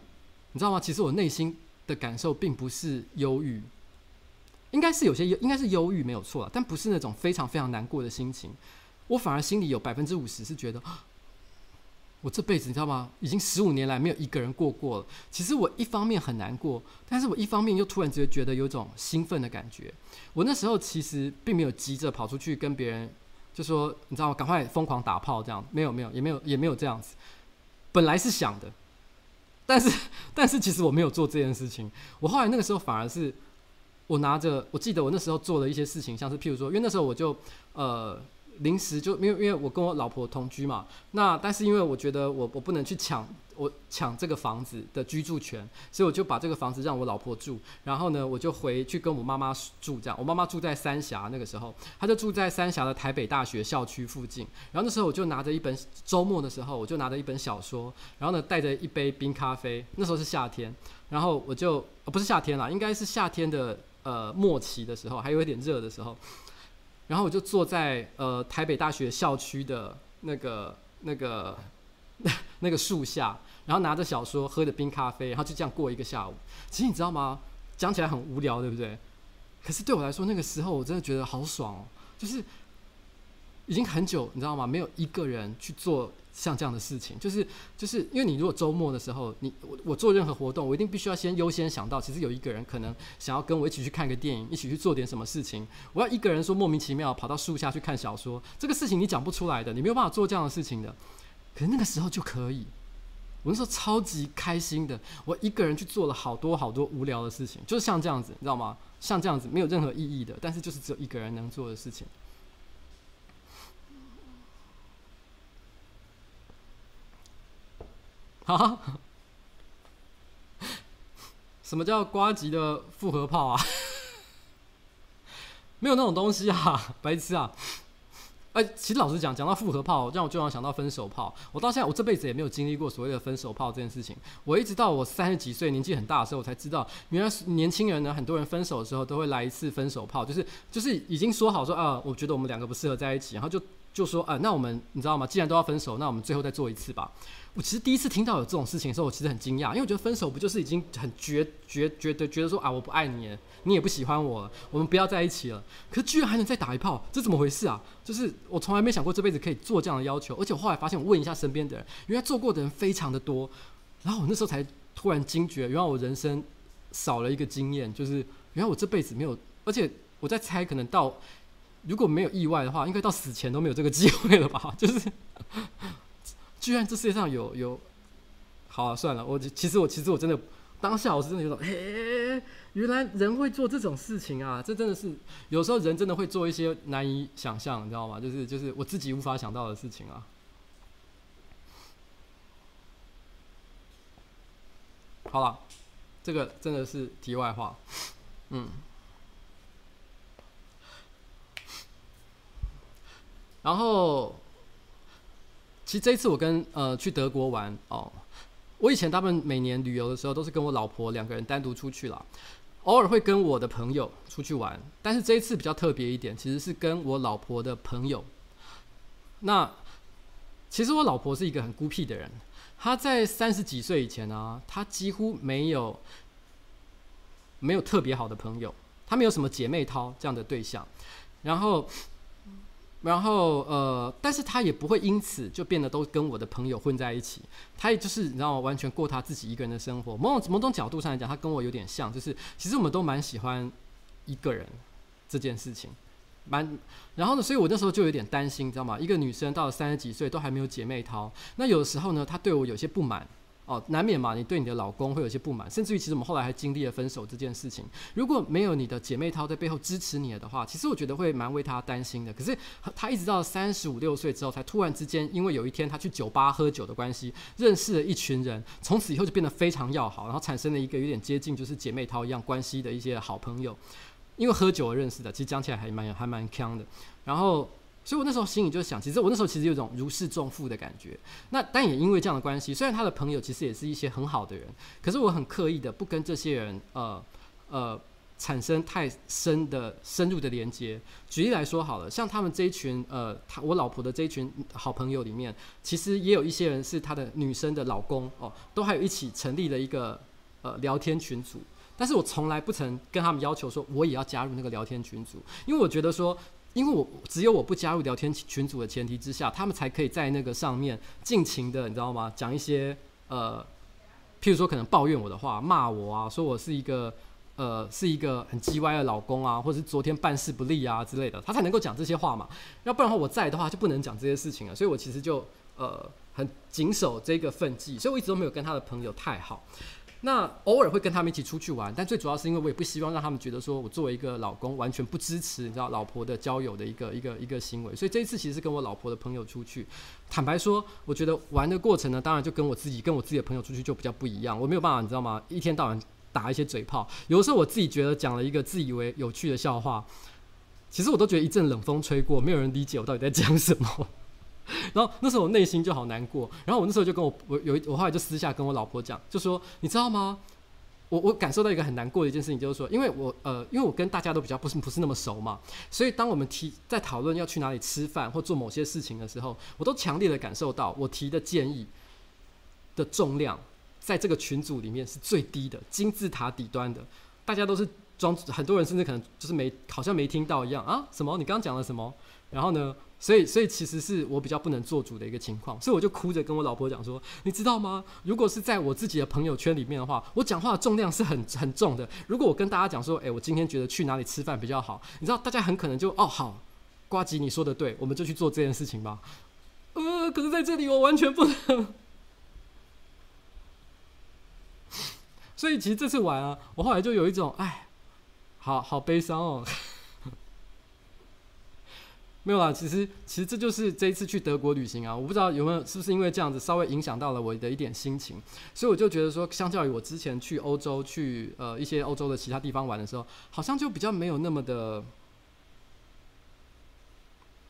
你知道吗？其实我内心的感受并不是忧郁，应该是有些忧，应该是忧郁没有错，但不是那种非常非常难过的心情。我反而心里有百分之五十是觉得。我这辈子你知道吗？已经十五年来没有一个人过过了。其实我一方面很难过，但是我一方面又突然之间觉得有种兴奋的感觉。我那时候其实并没有急着跑出去跟别人就说，你知道吗？赶快疯狂打炮这样，没有没有也没有也没有这样子。本来是想的，但是 <laughs> 但是其实我没有做这件事情。我后来那个时候反而是我拿着，我记得我那时候做了一些事情，像是譬如说，因为那时候我就呃。临时就因为因为我跟我老婆同居嘛，那但是因为我觉得我我不能去抢我抢这个房子的居住权，所以我就把这个房子让我老婆住，然后呢我就回去跟我妈妈住这样。我妈妈住在三峡那个时候，她就住在三峡的台北大学校区附近。然后那时候我就拿着一本周末的时候，我就拿着一本小说，然后呢带着一杯冰咖啡。那时候是夏天，然后我就不是夏天啦，应该是夏天的呃末期的时候，还有一点热的时候。然后我就坐在呃台北大学校区的那个那个 <laughs> 那个树下，然后拿着小说，喝着冰咖啡，然后就这样过一个下午。其实你知道吗？讲起来很无聊，对不对？可是对我来说，那个时候我真的觉得好爽哦，就是已经很久，你知道吗？没有一个人去做。像这样的事情，就是就是因为你如果周末的时候，你我我做任何活动，我一定必须要先优先想到，其实有一个人可能想要跟我一起去看个电影，一起去做点什么事情。我要一个人说莫名其妙跑到树下去看小说，这个事情你讲不出来的，你没有办法做这样的事情的。可是那个时候就可以，我那时候超级开心的，我一个人去做了好多好多无聊的事情，就是像这样子，你知道吗？像这样子没有任何意义的，但是就是只有一个人能做的事情。啊？什么叫瓜吉的复合炮啊？<laughs> 没有那种东西啊，白痴啊！哎、其实老实讲，讲到复合炮，让我就让我想到分手炮。我到现在，我这辈子也没有经历过所谓的分手炮这件事情。我一直到我三十几岁，年纪很大的时候，我才知道，原来年轻人呢，很多人分手的时候都会来一次分手炮，就是就是已经说好说啊，我觉得我们两个不适合在一起，然后就就说啊，那我们你知道吗？既然都要分手，那我们最后再做一次吧。我其实第一次听到有这种事情的时候，我其实很惊讶，因为我觉得分手不就是已经很绝绝觉得觉得说啊，我不爱你，你也不喜欢我，我们不要在一起了。可是居然还能再打一炮，这怎么回事啊？就是我从来没想过这辈子可以做这样的要求，而且我后来发现，我问一下身边的人，原来做过的人非常的多。然后我那时候才突然惊觉，原来我人生少了一个经验，就是原来我这辈子没有，而且我在猜，可能到如果没有意外的话，应该到死前都没有这个机会了吧？<laughs> 就是。居然这世界上有有，好啊，算了，我其实我其实我真的当下我是真的有种，嘿，原来人会做这种事情啊！这真的是有时候人真的会做一些难以想象，你知道吗？就是就是我自己无法想到的事情啊。好了，这个真的是题外话，嗯。然后，其实这一次我跟呃去德国玩哦，我以前大部分每年旅游的时候都是跟我老婆两个人单独出去啦，偶尔会跟我的朋友出去玩，但是这一次比较特别一点，其实是跟我老婆的朋友。那其实我老婆是一个很孤僻的人，她在三十几岁以前呢、啊，她几乎没有没有特别好的朋友，她没有什么姐妹淘这样的对象，然后。然后呃，但是他也不会因此就变得都跟我的朋友混在一起，他也就是你知道，完全过他自己一个人的生活。某种某种角度上来讲，他跟我有点像，就是其实我们都蛮喜欢一个人这件事情，蛮。然后呢，所以我那时候就有点担心，你知道吗？一个女生到了三十几岁都还没有姐妹淘，那有的时候呢，她对我有些不满。哦，难免嘛，你对你的老公会有些不满，甚至于其实我们后来还经历了分手这件事情。如果没有你的姐妹淘在背后支持你的话，其实我觉得会蛮为他担心的。可是他一直到三十五六岁之后，才突然之间，因为有一天他去酒吧喝酒的关系，认识了一群人，从此以后就变得非常要好，然后产生了一个有点接近就是姐妹淘一样关系的一些好朋友。因为喝酒而认识的，其实讲起来还蛮还蛮强的。然后。所以我那时候心里就想，其实我那时候其实有种如释重负的感觉。那但也因为这样的关系，虽然他的朋友其实也是一些很好的人，可是我很刻意的不跟这些人呃呃产生太深的深入的连接。举例来说好了，像他们这一群呃，他我老婆的这一群好朋友里面，其实也有一些人是他的女生的老公哦，都还有一起成立了一个呃聊天群组。但是我从来不曾跟他们要求说我也要加入那个聊天群组，因为我觉得说。因为我只有我不加入聊天群组的前提之下，他们才可以在那个上面尽情的，你知道吗？讲一些呃，譬如说可能抱怨我的话，骂我啊，说我是一个呃是一个很鸡歪的老公啊，或者是昨天办事不力啊之类的，他才能够讲这些话嘛。要不然的话，我在的话就不能讲这些事情了。所以我其实就呃很谨守这个分际，所以我一直都没有跟他的朋友太好。那偶尔会跟他们一起出去玩，但最主要是因为我也不希望让他们觉得说我作为一个老公完全不支持，你知道老婆的交友的一个一个一个行为。所以这一次其实是跟我老婆的朋友出去。坦白说，我觉得玩的过程呢，当然就跟我自己跟我自己的朋友出去就比较不一样。我没有办法，你知道吗？一天到晚打一些嘴炮，有的时候我自己觉得讲了一个自以为有趣的笑话，其实我都觉得一阵冷风吹过，没有人理解我到底在讲什么。<laughs> 然后那时候我内心就好难过，然后我那时候就跟我我有一我后来就私下跟我老婆讲，就说你知道吗？我我感受到一个很难过的一件事情，就是说，因为我呃，因为我跟大家都比较不是不是那么熟嘛，所以当我们提在讨论要去哪里吃饭或做某些事情的时候，我都强烈的感受到我提的建议的重量，在这个群组里面是最低的，金字塔底端的，大家都是装，很多人甚至可能就是没好像没听到一样啊，什么？你刚刚讲了什么？然后呢？所以，所以其实是我比较不能做主的一个情况，所以我就哭着跟我老婆讲说：“你知道吗？如果是在我自己的朋友圈里面的话，我讲话的重量是很很重的。如果我跟大家讲说，诶，我今天觉得去哪里吃饭比较好，你知道，大家很可能就哦好，呱吉你说的对，我们就去做这件事情吧。呃，可是在这里我完全不能。<laughs> 所以其实这次玩啊，我后来就有一种哎，好好悲伤哦。” <laughs> 没有啦，其实其实这就是这一次去德国旅行啊，我不知道有没有是不是因为这样子稍微影响到了我的一点心情，所以我就觉得说，相较于我之前去欧洲去呃一些欧洲的其他地方玩的时候，好像就比较没有那么的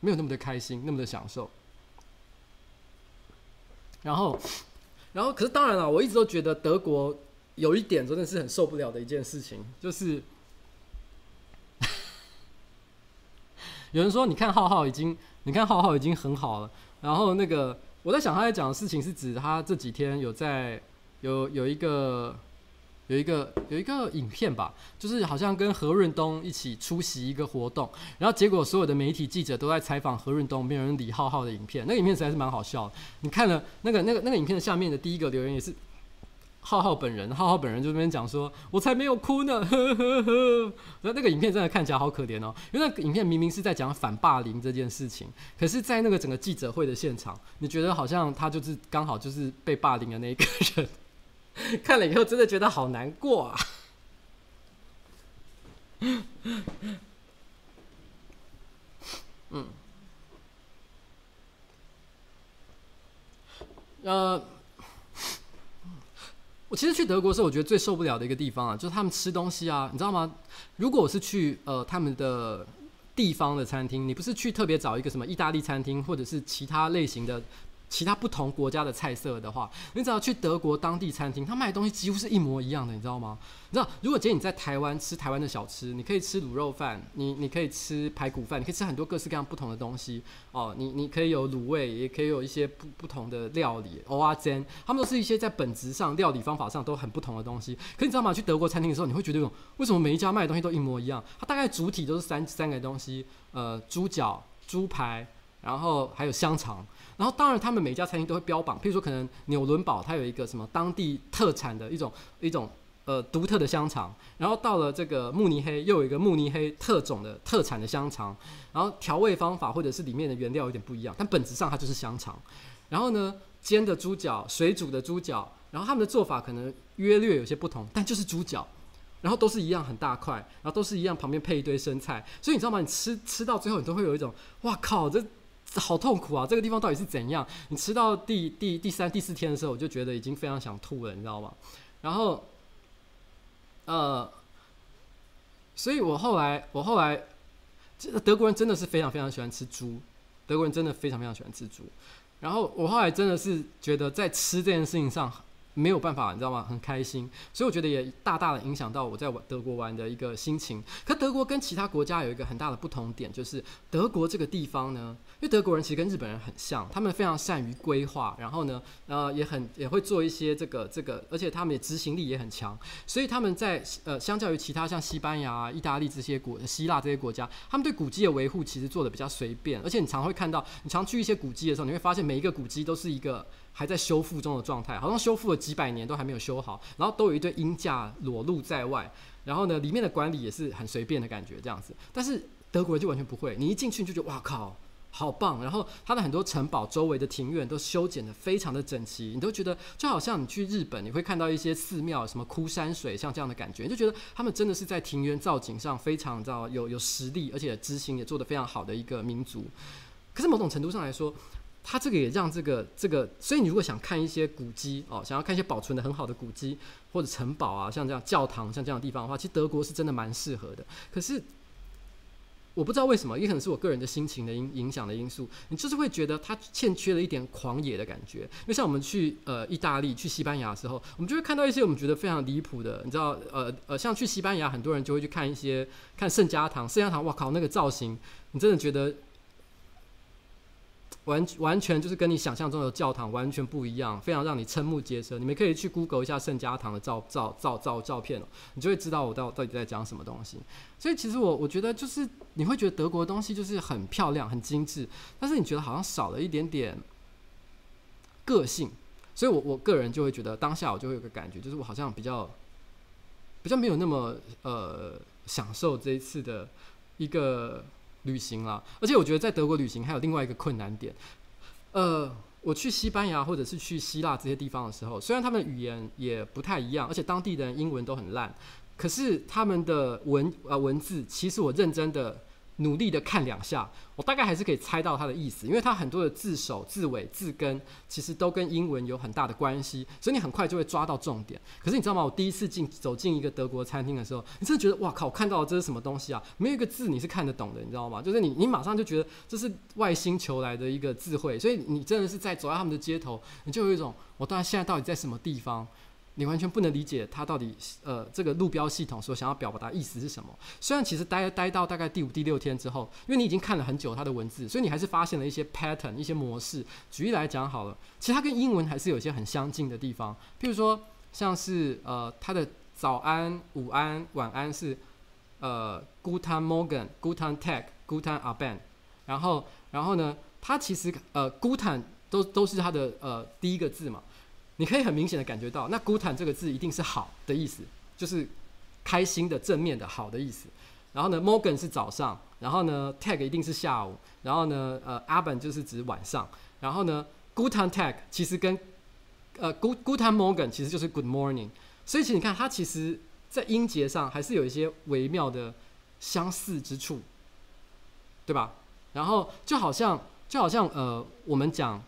没有那么的开心，那么的享受。然后，然后可是当然了，我一直都觉得德国有一点真的是很受不了的一件事情，就是。有人说：“你看浩浩已经，你看浩浩已经很好了。”然后那个我在想，他在讲的事情是指他这几天有在有有一个有一个有一个影片吧，就是好像跟何润东一起出席一个活动，然后结果所有的媒体记者都在采访何润东，没有人理浩浩的影片。那个影片实在是蛮好笑的。你看了那个那个那个影片的下面的第一个留言也是。浩浩本人，浩浩本人就那边讲说：“我才没有哭呢。”呵呵呵。那那个影片真的看起来好可怜哦，因为那个影片明明是在讲反霸凌这件事情，可是，在那个整个记者会的现场，你觉得好像他就是刚好就是被霸凌的那一个人。<laughs> 看了以后，真的觉得好难过啊。嗯，呃。我其实去德国的时候，我觉得最受不了的一个地方啊，就是他们吃东西啊，你知道吗？如果我是去呃他们的地方的餐厅，你不是去特别找一个什么意大利餐厅，或者是其他类型的。其他不同国家的菜色的话，你只要去德国当地餐厅，他卖的东西几乎是一模一样的，你知道吗？你知道，如果今天你在台湾吃台湾的小吃，你可以吃卤肉饭，你你可以吃排骨饭，你可以吃很多各式各样不同的东西哦。你你可以有卤味，也可以有一些不不同的料理，蚵仔煎，他们都是一些在本质上料理方法上都很不同的东西。可你知道吗？去德国餐厅的时候，你会觉得，为什么每一家卖的东西都一模一样？它大概主体都是三三个东西，呃，猪脚、猪排，然后还有香肠。然后，当然，他们每家餐厅都会标榜，譬如说，可能纽伦堡它有一个什么当地特产的一种一种呃独特的香肠，然后到了这个慕尼黑又有一个慕尼黑特种的特产的香肠，然后调味方法或者是里面的原料有点不一样，但本质上它就是香肠。然后呢，煎的猪脚、水煮的猪脚，然后他们的做法可能约略有些不同，但就是猪脚，然后都是一样很大块，然后都是一样旁边配一堆生菜，所以你知道吗？你吃吃到最后，你都会有一种哇靠这。<laughs> 好痛苦啊！这个地方到底是怎样？你吃到第第第三、第四天的时候，我就觉得已经非常想吐了，你知道吗？然后，呃，所以我后来，我后来，这德国人真的是非常非常喜欢吃猪，德国人真的非常非常喜欢吃猪。然后我后来真的是觉得在吃这件事情上。没有办法，你知道吗？很开心，所以我觉得也大大的影响到我在德国玩的一个心情。可德国跟其他国家有一个很大的不同点，就是德国这个地方呢，因为德国人其实跟日本人很像，他们非常善于规划，然后呢，呃，也很也会做一些这个这个，而且他们也执行力也很强，所以他们在呃，相较于其他像西班牙、意大利这些国、希腊这些国家，他们对古迹的维护其实做的比较随便，而且你常会看到，你常去一些古迹的时候，你会发现每一个古迹都是一个。还在修复中的状态，好像修复了几百年都还没有修好，然后都有一堆鹰架裸露在外，然后呢，里面的管理也是很随便的感觉这样子。但是德国就完全不会，你一进去你就觉得哇靠，好棒！然后它的很多城堡周围的庭院都修剪得非常的整齐，你都觉得就好像你去日本，你会看到一些寺庙，什么枯山水，像这样的感觉，你就觉得他们真的是在庭园造景上非常的有有实力，而且执行也做得非常好的一个民族。可是某种程度上来说，它这个也让这个这个，所以你如果想看一些古迹哦，想要看一些保存得很好的古迹或者城堡啊，像这样教堂像这样的地方的话，其实德国是真的蛮适合的。可是我不知道为什么，也可能是我个人的心情的影影响的因素，你就是会觉得它欠缺了一点狂野的感觉。因为像我们去呃意大利、去西班牙的时候，我们就会看到一些我们觉得非常离谱的，你知道呃呃，像去西班牙，很多人就会去看一些看圣家堂，圣家堂哇靠，那个造型，你真的觉得。完完全就是跟你想象中的教堂完全不一样，非常让你瞠目结舌。你们可以去 Google 一下圣家堂的照照照照照片哦，你就会知道我到到底在讲什么东西。所以其实我我觉得就是你会觉得德国的东西就是很漂亮、很精致，但是你觉得好像少了一点点个性。所以我我个人就会觉得当下我就会有个感觉，就是我好像比较比较没有那么呃享受这一次的一个。旅行啦，而且我觉得在德国旅行还有另外一个困难点，呃，我去西班牙或者是去希腊这些地方的时候，虽然他们语言也不太一样，而且当地的人英文都很烂，可是他们的文呃文字，其实我认真的。努力的看两下，我大概还是可以猜到它的意思，因为它很多的字首、字尾、字根其实都跟英文有很大的关系，所以你很快就会抓到重点。可是你知道吗？我第一次进走进一个德国餐厅的时候，你真的觉得哇靠，我看到的这是什么东西啊？没有一个字你是看得懂的，你知道吗？就是你你马上就觉得这是外星球来的一个智慧，所以你真的是在走在他们的街头，你就有一种我当然现在到底在什么地方？你完全不能理解他到底呃这个路标系统所想要表达意思是什么。虽然其实待待到大概第五、第六天之后，因为你已经看了很久他的文字，所以你还是发现了一些 pattern、一些模式。举例来讲好了，其实它跟英文还是有一些很相近的地方。譬如说，像是呃它的早安、午安、晚安是呃 Guten Morgen、Guten Tag、Guten Abend。然后然后呢，它其实呃 Guten 都都是它的呃第一个字嘛。你可以很明显的感觉到，那 “Guten” 这个字一定是好的意思，就是开心的、正面的、好的意思。然后呢，“Morgen” 是早上，然后呢，“Tag” 一定是下午，然后呢，呃，aben 就是指晚上。然后呢，“Guten Tag” 其实跟呃 “Guten Morgen” 其实就是 “Good Morning”。所以其实你看，它其实在音节上还是有一些微妙的相似之处，对吧？然后就好像就好像呃，我们讲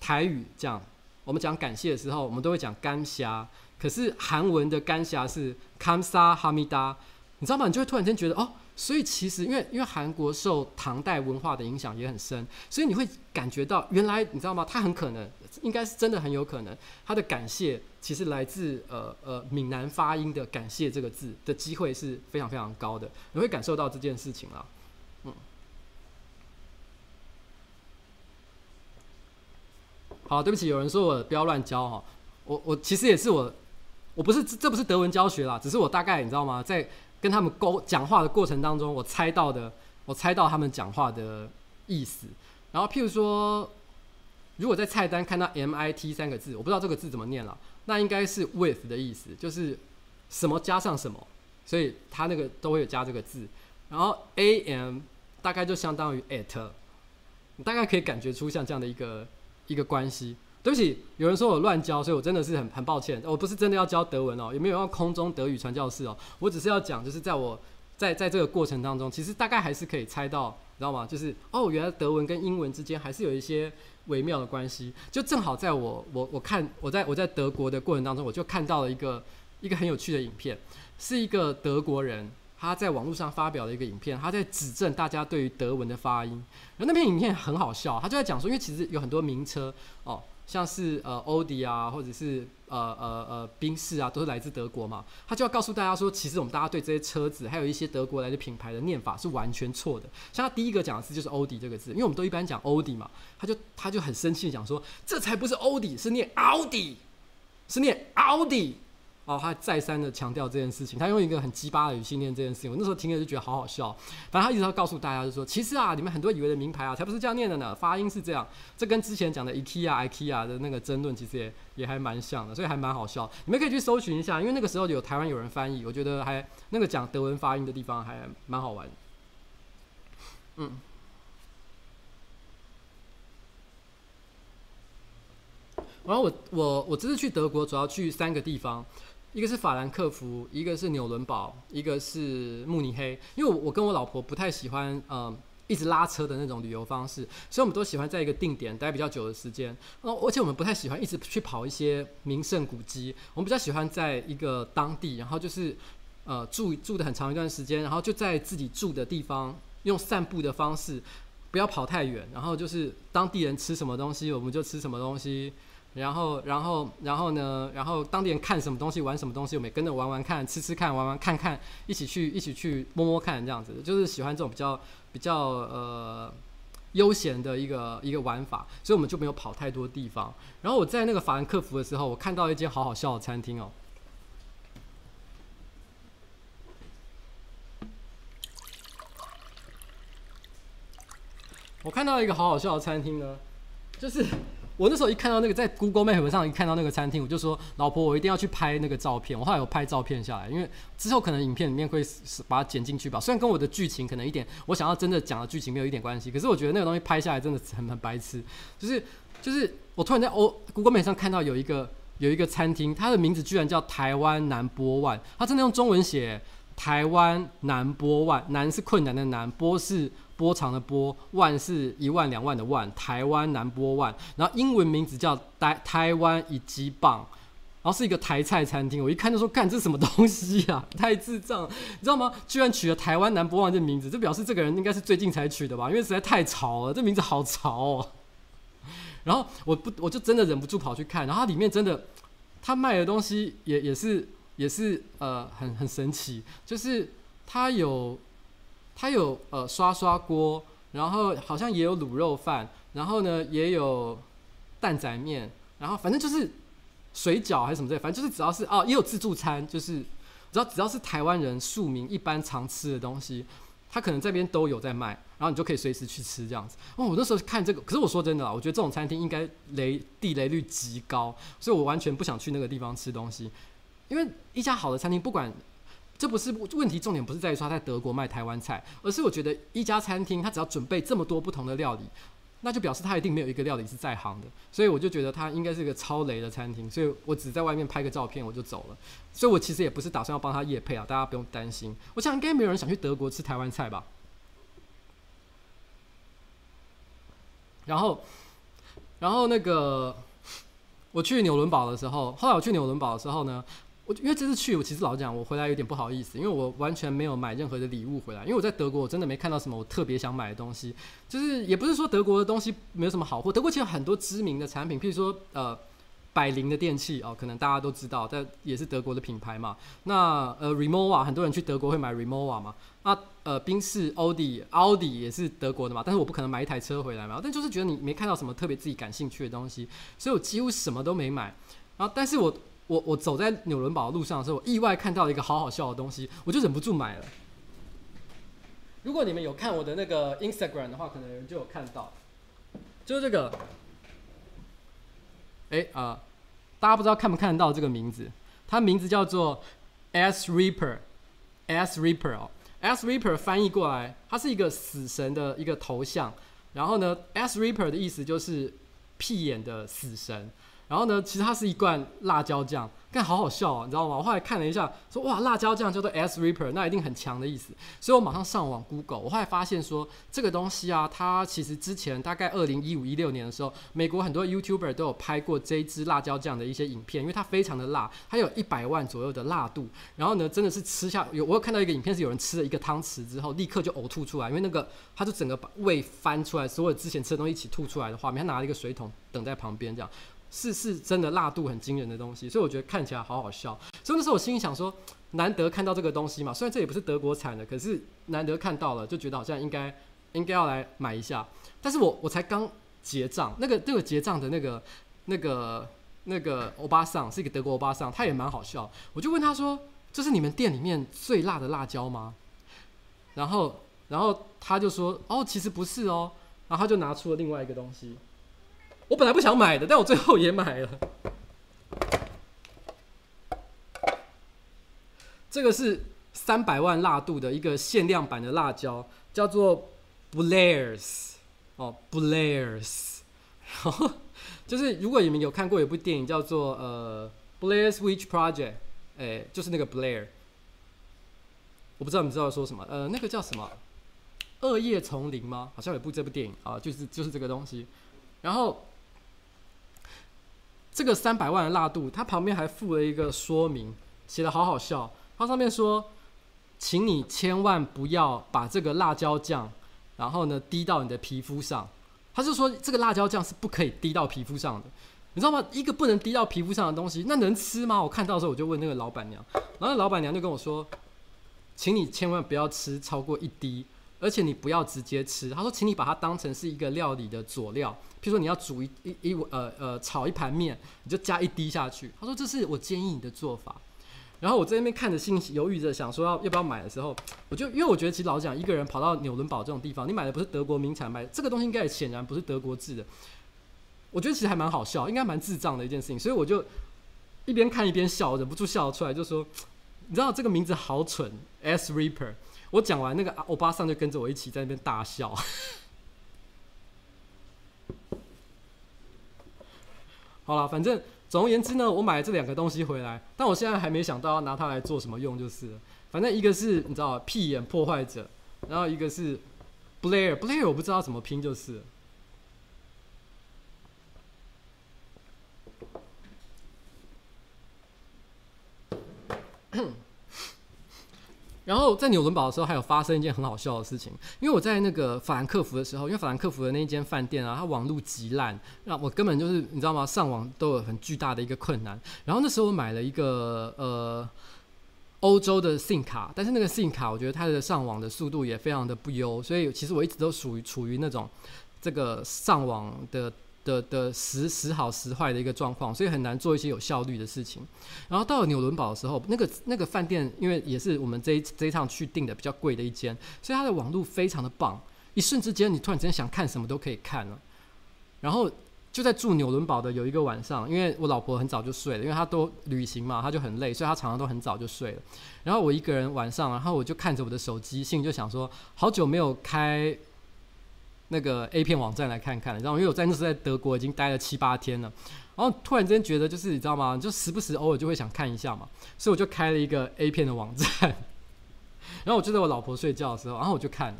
台语这样。我们讲感谢的时候，我们都会讲干霞，可是韩文的干霞是 Kamsa Hamida，你知道吗？你就会突然间觉得哦。所以其实，因为因为韩国受唐代文化的影响也很深，所以你会感觉到，原来你知道吗？他很可能，应该是真的很有可能，他的感谢其实来自呃呃闽南发音的“感谢”这个字的机会是非常非常高的，你会感受到这件事情了。嗯，好，对不起，有人说我不要乱教哈，我我其实也是我，我不是这不是德文教学啦，只是我大概你知道吗，在。跟他们沟讲话的过程当中，我猜到的，我猜到他们讲话的意思。然后，譬如说，如果在菜单看到 MIT 三个字，我不知道这个字怎么念了，那应该是 with 的意思，就是什么加上什么，所以他那个都会有加这个字。然后 AM 大概就相当于 at，你大概可以感觉出像这样的一个一个关系。对不起，有人说我乱教，所以我真的是很很抱歉。我不是真的要教德文哦，也没有要空中德语传教士哦。我只是要讲，就是在我在在这个过程当中，其实大概还是可以猜到，你知道吗？就是哦，原来德文跟英文之间还是有一些微妙的关系。就正好在我我我看我在我在德国的过程当中，我就看到了一个一个很有趣的影片，是一个德国人他在网络上发表了一个影片，他在指正大家对于德文的发音。然后那篇影片很好笑，他就在讲说，因为其实有很多名车哦。像是呃欧迪啊，或者是呃呃呃宾士啊，都是来自德国嘛。他就要告诉大家说，其实我们大家对这些车子，还有一些德国来的品牌的念法是完全错的。像他第一个讲的字就是欧迪这个字，因为我们都一般讲欧迪嘛，他就他就很生气讲说，这才不是欧迪，是念奥迪，是念奥迪。哦，他再三的强调这件事情，他用一个很鸡巴的语气念这件事情，我那时候听了就觉得好好笑。反正他一直要告诉大家，就说其实啊，你们很多以为的名牌啊，才不是这样念的呢，发音是这样。这跟之前讲的 IKEA、IKEA 的那个争论，其实也也还蛮像的，所以还蛮好笑。你们可以去搜寻一下，因为那个时候有台湾有人翻译，我觉得还那个讲德文发音的地方还蛮好玩。嗯。然后我我我这次去德国，主要去三个地方。一个是法兰克福，一个是纽伦堡，一个是慕尼黑。因为我跟我老婆不太喜欢呃一直拉车的那种旅游方式，所以我们都喜欢在一个定点待比较久的时间。哦，而且我们不太喜欢一直去跑一些名胜古迹，我们比较喜欢在一个当地，然后就是呃住住的很长一段时间，然后就在自己住的地方用散步的方式，不要跑太远，然后就是当地人吃什么东西，我们就吃什么东西。然后，然后，然后呢？然后当地人看什么东西，玩什么东西，我们也跟着玩玩看，吃吃看，玩玩看看，一起去，一起去摸摸看，这样子，就是喜欢这种比较比较呃悠闲的一个一个玩法，所以我们就没有跑太多地方。然后我在那个法兰克福的时候，我看到一间好好笑的餐厅哦。我看到一个好好笑的餐厅呢，就是。我那时候一看到那个在 Google Map 上一看到那个餐厅，我就说老婆，我一定要去拍那个照片。我后来有拍照片下来，因为之后可能影片里面会把它剪进去吧。虽然跟我的剧情可能一点，我想要真的讲的剧情没有一点关系，可是我觉得那个东西拍下来真的很很白痴。就是就是我突然在 Google Map 上看到有一个有一个餐厅，它的名字居然叫台湾南波万，它真的用中文写台湾南波万，南是困难的难，波是。波长的波，万是一万两万的万，台湾南波万，然后英文名字叫台台湾一级棒，然后是一个台菜餐厅，我一看就说，干，这什么东西呀？太智障，你知道吗？居然取了台湾南波万这名字，这表示这个人应该是最近才取的吧？因为实在太潮了，这名字好潮哦。然后我不，我就真的忍不住跑去看，然后它里面真的，他卖的东西也也是也是呃很很神奇，就是他有。它有呃刷刷锅，然后好像也有卤肉饭，然后呢也有蛋仔面，然后反正就是水饺还是什么之类，反正就是只要是哦也有自助餐，就是只要只要是台湾人庶民一般常吃的东西，它可能这边都有在卖，然后你就可以随时去吃这样子。哦，我那时候看这个，可是我说真的啊，我觉得这种餐厅应该雷地雷率极高，所以我完全不想去那个地方吃东西，因为一家好的餐厅不管。这不是问题，重点不是在于说他在德国卖台湾菜，而是我觉得一家餐厅他只要准备这么多不同的料理，那就表示他一定没有一个料理是在行的，所以我就觉得他应该是个超雷的餐厅，所以我只在外面拍个照片我就走了，所以我其实也不是打算要帮他夜配啊，大家不用担心。我想应该没有人想去德国吃台湾菜吧？然后，然后那个。我去纽伦堡的时候，后来我去纽伦堡的时候呢，我因为这次去，我其实老讲，我回来有点不好意思，因为我完全没有买任何的礼物回来，因为我在德国我真的没看到什么我特别想买的东西，就是也不是说德国的东西没有什么好货，德国其实很多知名的产品，譬如说呃。百灵的电器哦，可能大家都知道，但也是德国的品牌嘛。那呃，Rimowa 很多人去德国会买 Rimowa 嘛。那呃，宾士、奥迪、奥迪也是德国的嘛。但是我不可能买一台车回来嘛。但就是觉得你没看到什么特别自己感兴趣的东西，所以我几乎什么都没买。然后，但是我我我走在纽伦堡的路上的时候，我意外看到一个好好笑的东西，我就忍不住买了。如果你们有看我的那个 Instagram 的话，可能就有看到，就是这个。哎啊。大家不知道看不看得到这个名字？它名字叫做 S Reaper，S Reaper 哦，S Reaper 翻译过来，它是一个死神的一个头像。然后呢，S Reaper 的意思就是屁眼的死神。然后呢，其实它是一罐辣椒酱。但，好好笑啊，你知道吗？我后来看了一下，说哇，辣椒酱叫做 S Reaper，那一定很强的意思。所以我马上上网 Google，我后来发现说这个东西啊，它其实之前大概二零一五一六年的时候，美国很多 YouTuber 都有拍过这一支辣椒酱的一些影片，因为它非常的辣，它有一百万左右的辣度。然后呢，真的是吃下有我有看到一个影片是有人吃了一个汤匙之后立刻就呕吐出来，因为那个他就整个把胃翻出来，所有之前吃的东西一起吐出来的画面，他拿了一个水桶等在旁边这样。是是真的辣度很惊人的东西，所以我觉得看起来好好笑。所以那时候我心里想说，难得看到这个东西嘛，虽然这也不是德国产的，可是难得看到了，就觉得好像应该应该要来买一下。但是我我才刚结账，那个那个结账的那个那个那个欧巴桑是一个德国欧巴桑，他也蛮好笑。我就问他说：“这是你们店里面最辣的辣椒吗？”然后然后他就说：“哦，其实不是哦。”然后他就拿出了另外一个东西。我本来不想买的，但我最后也买了。这个是三百万辣度的一个限量版的辣椒，叫做 Blair's 哦，Blair's。<laughs> 然后就是如果你们有看过一部电影叫做呃 Blair's Witch Project，哎，就是那个 Blair。我不知道你知道说什么，呃，那个叫什么？恶夜丛林吗？好像有部这部电影啊，就是就是这个东西。然后。这个三百万的辣度，它旁边还附了一个说明，写的好好笑。它上面说，请你千万不要把这个辣椒酱，然后呢滴到你的皮肤上。他就说这个辣椒酱是不可以滴到皮肤上的，你知道吗？一个不能滴到皮肤上的东西，那能吃吗？我看到的时候我就问那个老板娘，然后老板娘就跟我说，请你千万不要吃超过一滴。而且你不要直接吃，他说，请你把它当成是一个料理的佐料，譬如说你要煮一一一呃呃炒一盘面，你就加一滴下去。他说这是我建议你的做法。然后我在那边看着，信息犹豫着，想说要要不要买的时候，我就因为我觉得其实老实讲，一个人跑到纽伦堡这种地方，你买的不是德国名产，买这个东西应该也显然不是德国制的。我觉得其实还蛮好笑，应该蛮智障的一件事情，所以我就一边看一边笑，忍不住笑出来，就说你知道这个名字好蠢，S Reaper。我讲完，那个欧巴桑就跟着我一起在那边大笑。<laughs> 好了，反正总而言之呢，我买了这两个东西回来，但我现在还没想到要拿它来做什么用，就是，反正一个是你知道屁眼破坏者，然后一个是 Blair，Blair 我不知道怎么拼，就是。然后在纽伦堡的时候，还有发生一件很好笑的事情。因为我在那个法兰克福的时候，因为法兰克福的那一间饭店啊，它网路极烂，让我根本就是你知道吗？上网都有很巨大的一个困难。然后那时候我买了一个呃欧洲的 SIM 卡，但是那个 SIM 卡我觉得它的上网的速度也非常的不优，所以其实我一直都属于处于那种这个上网的。的的时时好时坏的一个状况，所以很难做一些有效率的事情。然后到了纽伦堡的时候，那个那个饭店因为也是我们这一这一趟去订的比较贵的一间，所以它的网络非常的棒。一瞬之间，你突然之间想看什么都可以看了。然后就在住纽伦堡的有一个晚上，因为我老婆很早就睡了，因为她都旅行嘛，她就很累，所以她常常都很早就睡了。然后我一个人晚上，然后我就看着我的手机，心里就想说，好久没有开。那个 A 片网站来看看，然后因为我在那时候在德国已经待了七八天了，然后突然之间觉得就是你知道吗？就时不时偶尔就会想看一下嘛，所以我就开了一个 A 片的网站，<laughs> 然后我就在我老婆睡觉的时候，然后我就看了，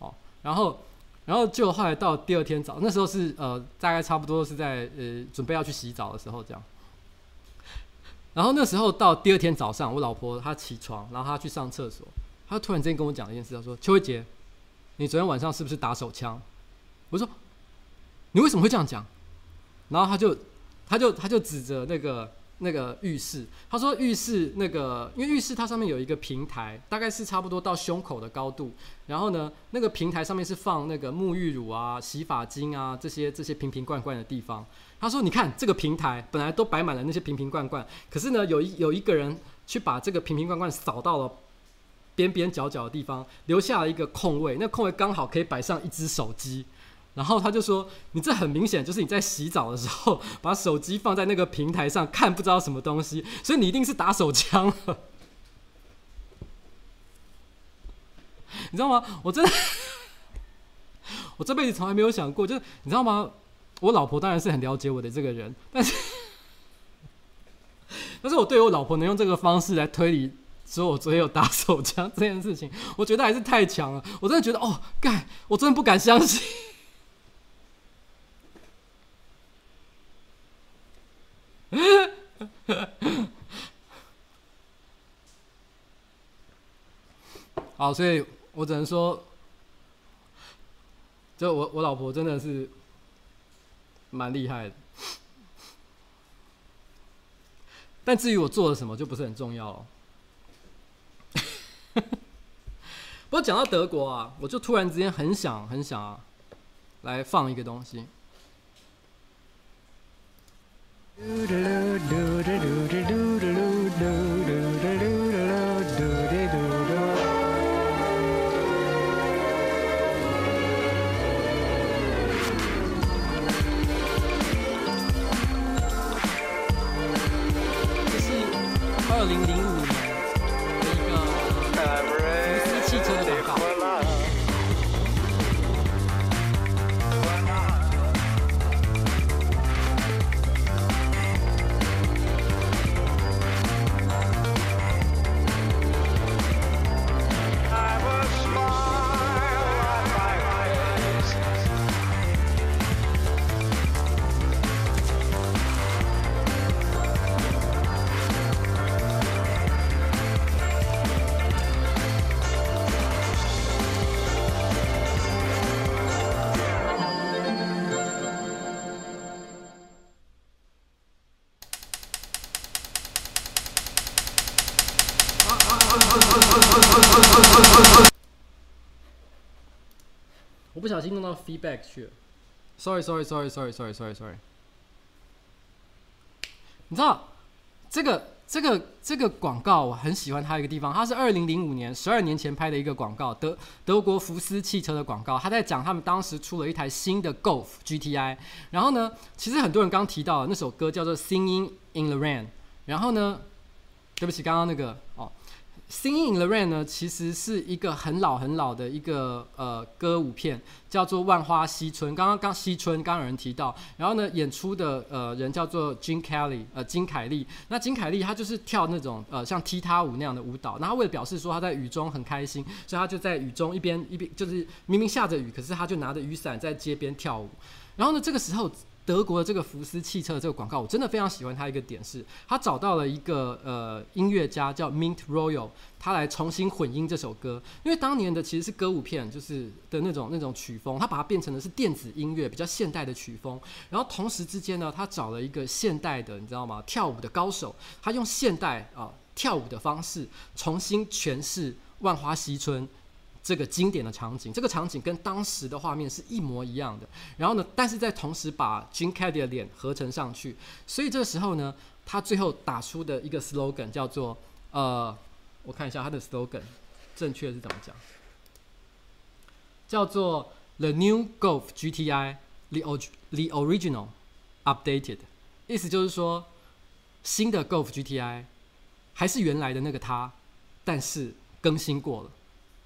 哦，然后然后就后来到第二天早，那时候是呃大概差不多是在呃准备要去洗澡的时候这样。然后那时候到第二天早上，我老婆她起床，然后她去上厕所，她突然之间跟我讲一件事，她说：“邱威杰，你昨天晚上是不是打手枪？”我说：“你为什么会这样讲？”然后他就，他就，他就指着那个。那个浴室，他说浴室那个，因为浴室它上面有一个平台，大概是差不多到胸口的高度。然后呢，那个平台上面是放那个沐浴乳啊、洗发精啊这些这些瓶瓶罐罐的地方。他说：“你看这个平台本来都摆满了那些瓶瓶罐罐，可是呢，有一有一个人去把这个瓶瓶罐罐扫到了边边角角的地方，留下了一个空位，那空位刚好可以摆上一只手机。”然后他就说：“你这很明显就是你在洗澡的时候把手机放在那个平台上看不知道什么东西，所以你一定是打手枪了。你知道吗？我真的，我这辈子从来没有想过，就是你知道吗？我老婆当然是很了解我的这个人，但是，<laughs> 但是我对我老婆能用这个方式来推理所以我昨天有打手枪这件事情，我觉得还是太强了。我真的觉得哦，干，我真的不敢相信。<laughs> ”好，所以我只能说，就我我老婆真的是蛮厉害的，但至于我做了什么，就不是很重要了。<laughs> 不过讲到德国啊，我就突然之间很想很想啊，来放一个东西。我不小心弄到 feedback 去了，sorry，sorry，sorry，sorry，sorry，sorry，sorry。你知道这个这个这个广告，我很喜欢它一个地方，它是二零零五年十二年前拍的一个广告，德德国福斯汽车的广告，他在讲他们当时出了一台新的 Golf GTI，然后呢，其实很多人刚提到那首歌叫做 Singing in the Rain，然后呢，对不起，刚刚那个哦。Singing in the Rain 呢，其实是一个很老很老的一个呃歌舞片，叫做《万花嬉春》。刚刚刚嬉春，刚有人提到，然后呢，演出的呃人叫做 Jim Kelly，，呃金凯利。那金凯利他就是跳那种呃像踢踏舞那样的舞蹈。那他为了表示说他在雨中很开心，所以他就在雨中一边一边就是明明下着雨，可是他就拿着雨伞在街边跳舞。然后呢，这个时候。德国的这个福斯汽车的这个广告，我真的非常喜欢它一个点是，他找到了一个呃音乐家叫 Mint Royal，他来重新混音这首歌。因为当年的其实是歌舞片，就是的那种那种曲风，他把它变成的是电子音乐，比较现代的曲风。然后同时之间呢，他找了一个现代的，你知道吗？跳舞的高手，他用现代啊、跳舞的方式重新诠释《万花嬉春》。这个经典的场景，这个场景跟当时的画面是一模一样的。然后呢，但是在同时把 Gene Kelly 的脸合成上去，所以这个时候呢，他最后打出的一个 slogan 叫做呃，我看一下他的 slogan 正确是怎么讲，叫做 The New Golf GTI The The Original Updated，意思就是说新的 Golf GTI 还是原来的那个它，但是更新过了。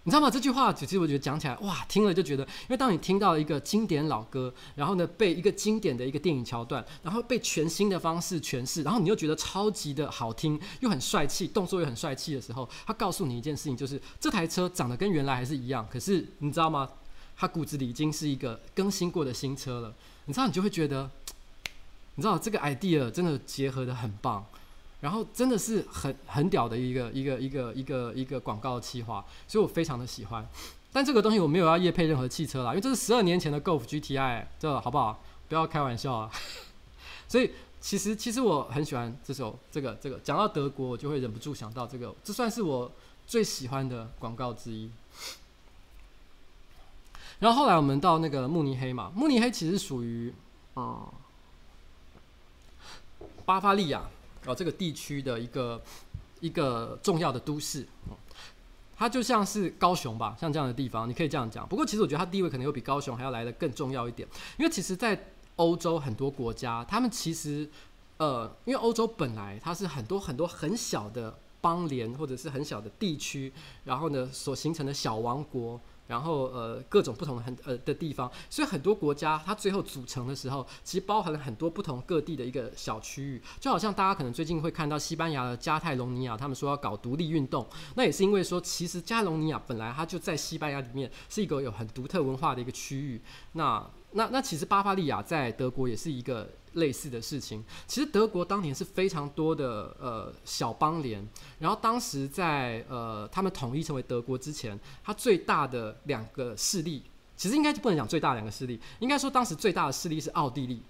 你知道吗？这句话其实我觉得讲起来，哇，听了就觉得，因为当你听到一个经典老歌，然后呢，被一个经典的一个电影桥段，然后被全新的方式诠释，然后你又觉得超级的好听，又很帅气，动作又很帅气的时候，他告诉你一件事情，就是这台车长得跟原来还是一样，可是你知道吗？它骨子里已经是一个更新过的新车了。你知道，你就会觉得，你知道这个 idea 真的结合得很棒，然后真的是很很屌的一个一个一个一个一个广告企划，所以我非常的喜欢。但这个东西我没有要业配任何汽车啦，因为这是十二年前的 Golf GTI，这好不好？不要开玩笑啊！<laughs> 所以其实其实我很喜欢这首这个这个。讲到德国，我就会忍不住想到这个，这算是我最喜欢的广告之一。然后后来我们到那个慕尼黑嘛，慕尼黑其实属于啊、巴伐利亚哦这个地区的一个一个重要的都市，它就像是高雄吧，像这样的地方，你可以这样讲。不过其实我觉得它地位可能又比高雄还要来的更重要一点，因为其实，在欧洲很多国家，他们其实呃，因为欧洲本来它是很多很多很小的邦联或者是很小的地区，然后呢所形成的小王国。然后呃各种不同的很呃的地方，所以很多国家它最后组成的时候，其实包含了很多不同各地的一个小区域，就好像大家可能最近会看到西班牙的加泰隆尼亚，他们说要搞独立运动，那也是因为说其实加泰隆尼亚本来它就在西班牙里面是一个有很独特文化的一个区域，那那那其实巴伐利亚在德国也是一个。类似的事情，其实德国当年是非常多的呃小邦联，然后当时在呃他们统一成为德国之前，它最大的两个势力，其实应该就不能讲最大两个势力，应该说当时最大的势力是奥地利。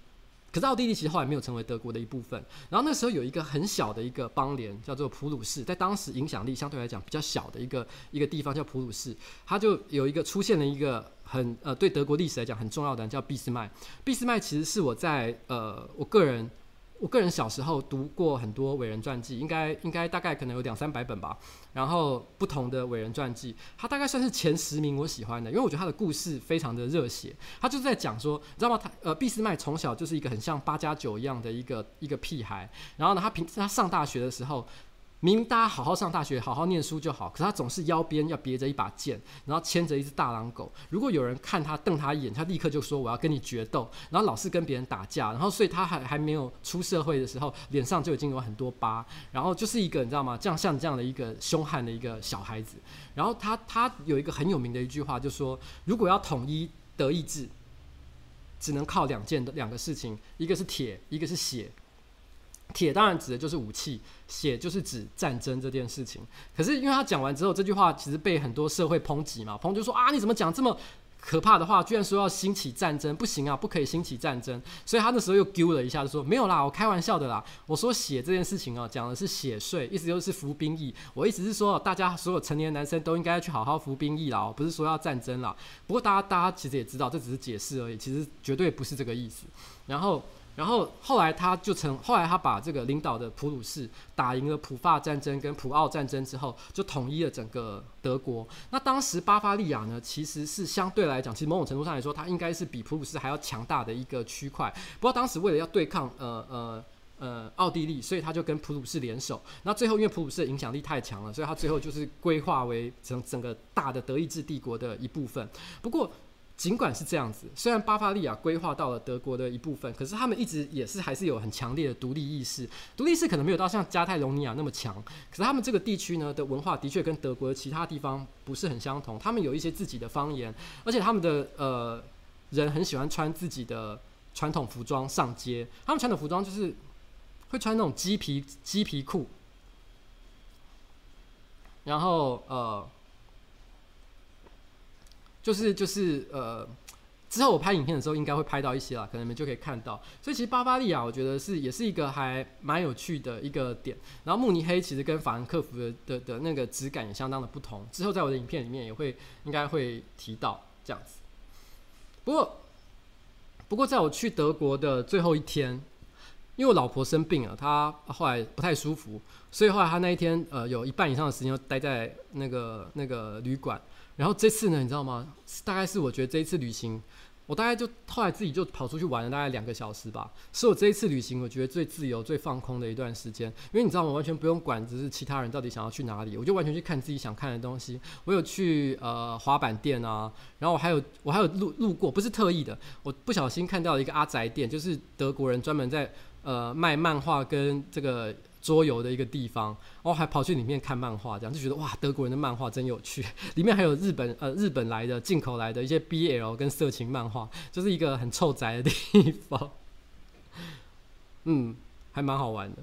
可是奥地利其实后来没有成为德国的一部分。然后那时候有一个很小的一个邦联叫做普鲁士，在当时影响力相对来讲比较小的一个一个地方叫普鲁士，它就有一个出现了一个很呃对德国历史来讲很重要的人叫俾斯麦。俾斯麦其实是我在呃我个人。我个人小时候读过很多伟人传记，应该应该大概可能有两三百本吧。然后不同的伟人传记，他大概算是前十名我喜欢的，因为我觉得他的故事非常的热血。他就是在讲说，你知道吗？他呃，俾斯麦从小就是一个很像八加九一样的一个一个屁孩。然后呢，他平他上大学的时候。明明大家好好上大学，好好念书就好，可是他总是腰边要别着一把剑，然后牵着一只大狼狗。如果有人看他瞪他一眼，他立刻就说我要跟你决斗，然后老是跟别人打架，然后所以他还还没有出社会的时候，脸上就已经有很多疤，然后就是一个你知道吗？这样像这样的一个凶悍的一个小孩子。然后他他有一个很有名的一句话，就说如果要统一德意志，只能靠两件的两个事情，一个是铁，一个是血。铁当然指的就是武器，血就是指战争这件事情。可是因为他讲完之后，这句话其实被很多社会抨击嘛，抨击说啊，你怎么讲这么可怕的话？居然说要兴起战争，不行啊，不可以兴起战争。所以他那时候又丢了一下，就说没有啦，我开玩笑的啦。我说血这件事情啊，讲的是血税，意思就是服兵役。我意思是说，大家所有成年男生都应该去好好服兵役啦，不是说要战争啦。不过大家大家其实也知道，这只是解释而已，其实绝对不是这个意思。然后。然后后来他就成，后来他把这个领导的普鲁士打赢了普法战争跟普奥战争之后，就统一了整个德国。那当时巴伐利亚呢，其实是相对来讲，其实某种程度上来说，它应该是比普鲁士还要强大的一个区块。不过当时为了要对抗呃呃呃奥地利，所以他就跟普鲁士联手。那最后因为普鲁士的影响力太强了，所以他最后就是归化为整整个大的德意志帝国的一部分。不过。尽管是这样子，虽然巴伐利亚规划到了德国的一部分，可是他们一直也是还是有很强烈的独立意识。独立意识可能没有到像加泰隆尼亚那么强，可是他们这个地区呢的文化的确跟德国的其他地方不是很相同。他们有一些自己的方言，而且他们的呃人很喜欢穿自己的传统服装上街。他们传统服装就是会穿那种鸡皮鸡皮裤，然后呃。就是就是呃，之后我拍影片的时候应该会拍到一些啦，可能你们就可以看到。所以其实巴伐利亚我觉得是也是一个还蛮有趣的一个点。然后慕尼黑其实跟法兰克福的的的那个质感也相当的不同。之后在我的影片里面也会应该会提到这样子。不过不过在我去德国的最后一天，因为我老婆生病了，她后来不太舒服，所以后来她那一天呃有一半以上的时间都待在那个那个旅馆。然后这次呢，你知道吗？大概是我觉得这一次旅行，我大概就后来自己就跑出去玩了大概两个小时吧，是我这一次旅行我觉得最自由、最放空的一段时间。因为你知道？我完全不用管，只是其他人到底想要去哪里，我就完全去看自己想看的东西。我有去呃滑板店啊，然后我还有我还有路路过，不是特意的，我不小心看到一个阿宅店，就是德国人专门在呃卖漫画跟这个。桌游的一个地方，哦，还跑去里面看漫画，这样就觉得哇，德国人的漫画真有趣。<laughs> 里面还有日本呃日本来的进口来的一些 BL 跟色情漫画，就是一个很臭宅的地方。<laughs> 嗯，还蛮好玩的。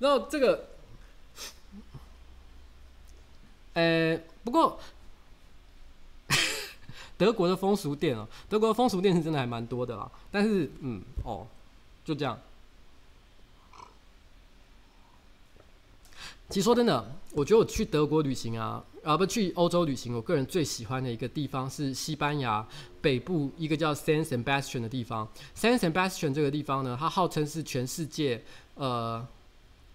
然后这个，呃，不过 <laughs> 德国的风俗店哦，德国的风俗店是真的还蛮多的啦。但是，嗯，哦。就这样。其实说真的，我觉得我去德国旅行啊，啊不去欧洲旅行，我个人最喜欢的一个地方是西班牙北部一个叫 San Sebastian 的地方。San Sebastian 这个地方呢，它号称是全世界呃。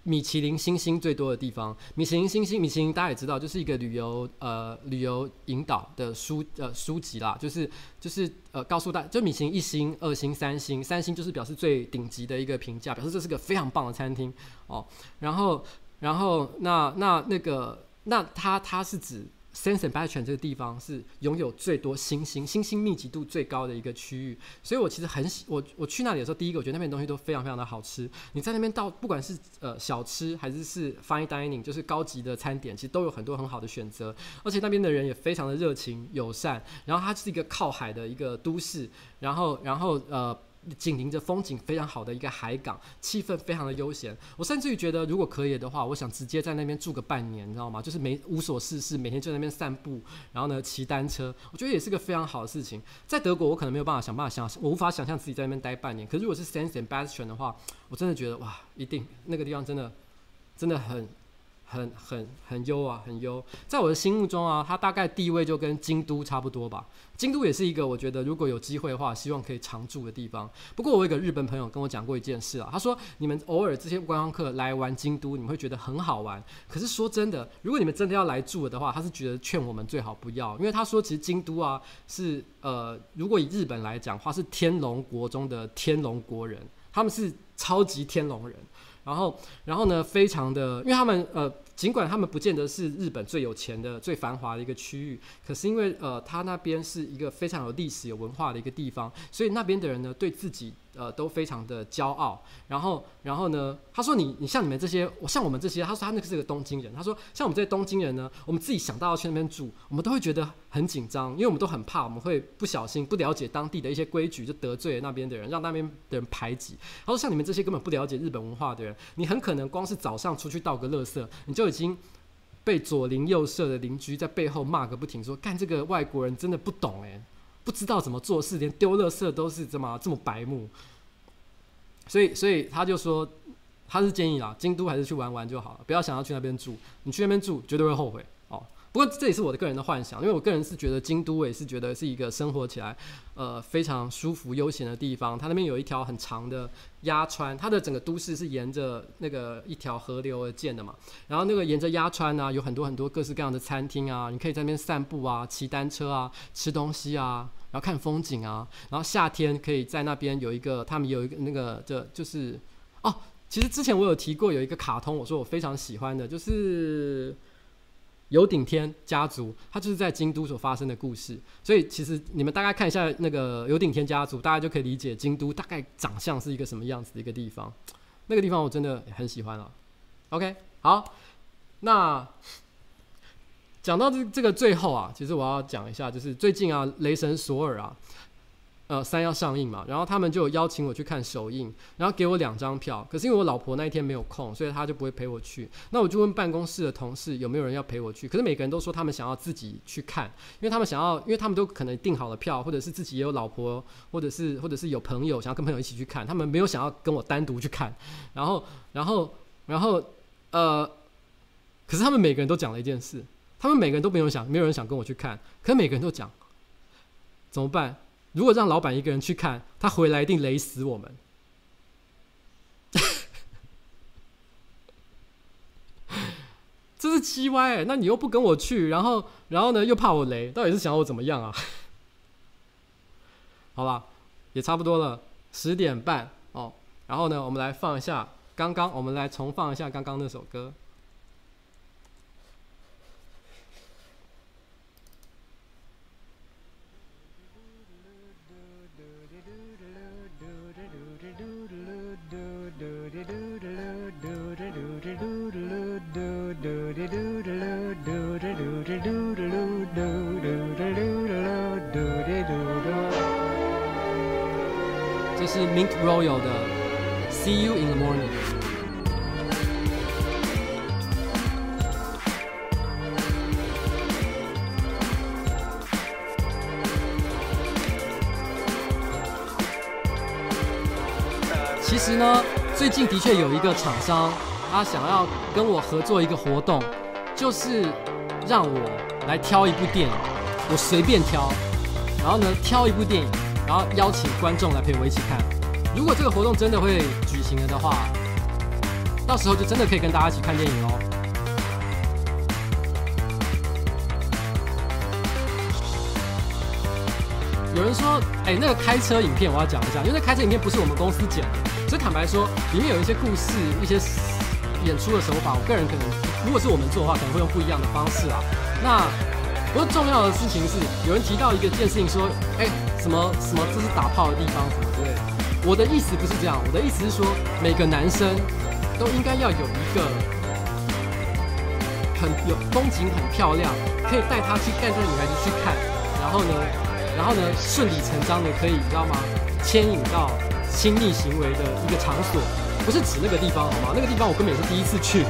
米其林星星最多的地方，米其林星星，米其林大家也知道，就是一个旅游呃旅游引导的书呃书籍啦，就是就是呃告诉大家，就米其林一星、二星、三星，三星就是表示最顶级的一个评价，表示这是个非常棒的餐厅哦。然后然后那那那个那它它是指。San Sebastian 这个地方是拥有最多星星、星星密集度最高的一个区域，所以我其实很喜我我去那里的时候，第一个我觉得那边东西都非常非常的好吃。你在那边到不管是呃小吃还是是 fine dining，就是高级的餐点，其实都有很多很好的选择，而且那边的人也非常的热情友善。然后它是一个靠海的一个都市，然后然后呃。紧邻着风景非常好的一个海港，气氛非常的悠闲。我甚至于觉得，如果可以的话，我想直接在那边住个半年，你知道吗？就是没无所事事，每天就在那边散步，然后呢骑单车，我觉得也是个非常好的事情。在德国，我可能没有办法想办法想，我无法想象自己在那边待半年。可是如果是 San Sebastian 的话，我真的觉得哇，一定那个地方真的真的很。很很很优啊，很优。在我的心目中啊，它大概地位就跟京都差不多吧。京都也是一个我觉得如果有机会的话，希望可以常住的地方。不过我有一个日本朋友跟我讲过一件事啊，他说你们偶尔这些观光客来玩京都，你们会觉得很好玩。可是说真的，如果你们真的要来住的话，他是觉得劝我们最好不要，因为他说其实京都啊是呃，如果以日本来讲的话，是天龙国中的天龙国人，他们是超级天龙人。然后，然后呢，非常的，因为他们呃。尽管他们不见得是日本最有钱的、最繁华的一个区域，可是因为呃，他那边是一个非常有历史、有文化的一个地方，所以那边的人呢，对自己。呃，都非常的骄傲。然后，然后呢，他说你：“你像你们这些，我像我们这些。”他说：“他那个是个东京人。”他说：“像我们这些东京人呢，我们自己想到要去那边住，我们都会觉得很紧张，因为我们都很怕，我们会不小心不了解当地的一些规矩，就得罪了那边的人，让那边的人排挤。”他说：“像你们这些根本不了解日本文化的人，你很可能光是早上出去倒个垃圾，你就已经被左邻右舍的邻居在背后骂个不停，说干这个外国人真的不懂诶。不知道怎么做事，连丢乐色都是这么这么白目，所以所以他就说，他是建议啦，京都还是去玩玩就好了，不要想要去那边住，你去那边住绝对会后悔。不过这也是我的个人的幻想，因为我个人是觉得京都，我也是觉得是一个生活起来呃非常舒服悠闲的地方。它那边有一条很长的鸭川，它的整个都市是沿着那个一条河流而建的嘛。然后那个沿着鸭川啊，有很多很多各式各样的餐厅啊，你可以在那边散步啊、骑单车啊、吃东西啊，然后看风景啊。然后夏天可以在那边有一个，他们有一个那个这就是哦，其实之前我有提过有一个卡通，我说我非常喜欢的，就是。有顶天家族，它就是在京都所发生的故事，所以其实你们大概看一下那个有顶天家族，大家就可以理解京都大概长相是一个什么样子的一个地方。那个地方我真的很喜欢啊。OK，好，那讲到这这个最后啊，其实我要讲一下，就是最近啊，雷神索尔啊。呃，三要上映嘛，然后他们就邀请我去看首映，然后给我两张票。可是因为我老婆那一天没有空，所以他就不会陪我去。那我就问办公室的同事有没有人要陪我去。可是每个人都说他们想要自己去看，因为他们想要，因为他们都可能订好了票，或者是自己也有老婆，或者是或者是有朋友想要跟朋友一起去看，他们没有想要跟我单独去看。然后，然后，然后，呃，可是他们每个人都讲了一件事，他们每个人都没有想，没有人想跟我去看。可每个人都讲，怎么办？如果让老板一个人去看，他回来一定雷死我们。<laughs> 这是七歪，那你又不跟我去，然后，然后呢，又怕我雷，到底是想要我怎么样啊？<laughs> 好吧，也差不多了，十点半哦。然后呢，我们来放一下刚刚，我们来重放一下刚刚那首歌。Royal 的 See You in the Morning。其实呢，最近的确有一个厂商，他想要跟我合作一个活动，就是让我来挑一部电影，我随便挑，然后呢，挑一部电影。然后邀请观众来陪我一起看。如果这个活动真的会举行了的话，到时候就真的可以跟大家一起看电影哦。有人说，哎，那个开车影片我要讲一下，因为那开车影片不是我们公司剪的，所以坦白说，里面有一些故事、一些演出的手法，我个人可能如果是我们做的话，可能会用不一样的方式啊。那不过重要的事情是，有人提到一个件事情，说，哎。什么什么？这是打炮的地方，什么之类的。我的意思不是这样，我的意思是说，每个男生都应该要有一个很有风景很漂亮，可以带他去带这个女孩子去看，然后呢，然后呢，顺理成章的可以，你知道吗？牵引到亲密行为的一个场所，不是指那个地方好吗？那个地方我根本也是第一次去。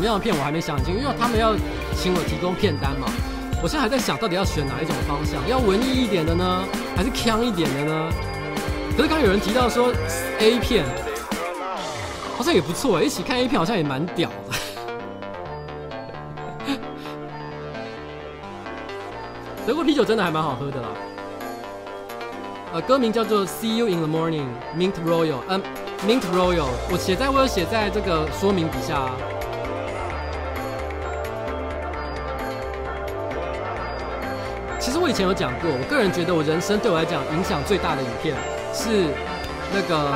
么样的片我还没想清，因为他们要请我提供片单嘛。我现在还在想到底要选哪一种方向，要文艺一点的呢，还是腔一点的呢？可是刚有人提到说 A 片好像也不错，一起看 A 片好像也蛮屌的。<laughs> 德国啤酒真的还蛮好喝的啦。呃，歌名叫做 See You in the Morning Mint Royal，嗯，Mint Royal，我写在我有写在这个说明底下。其以前有讲过，我个人觉得我人生对我来讲影响最大的影片是那个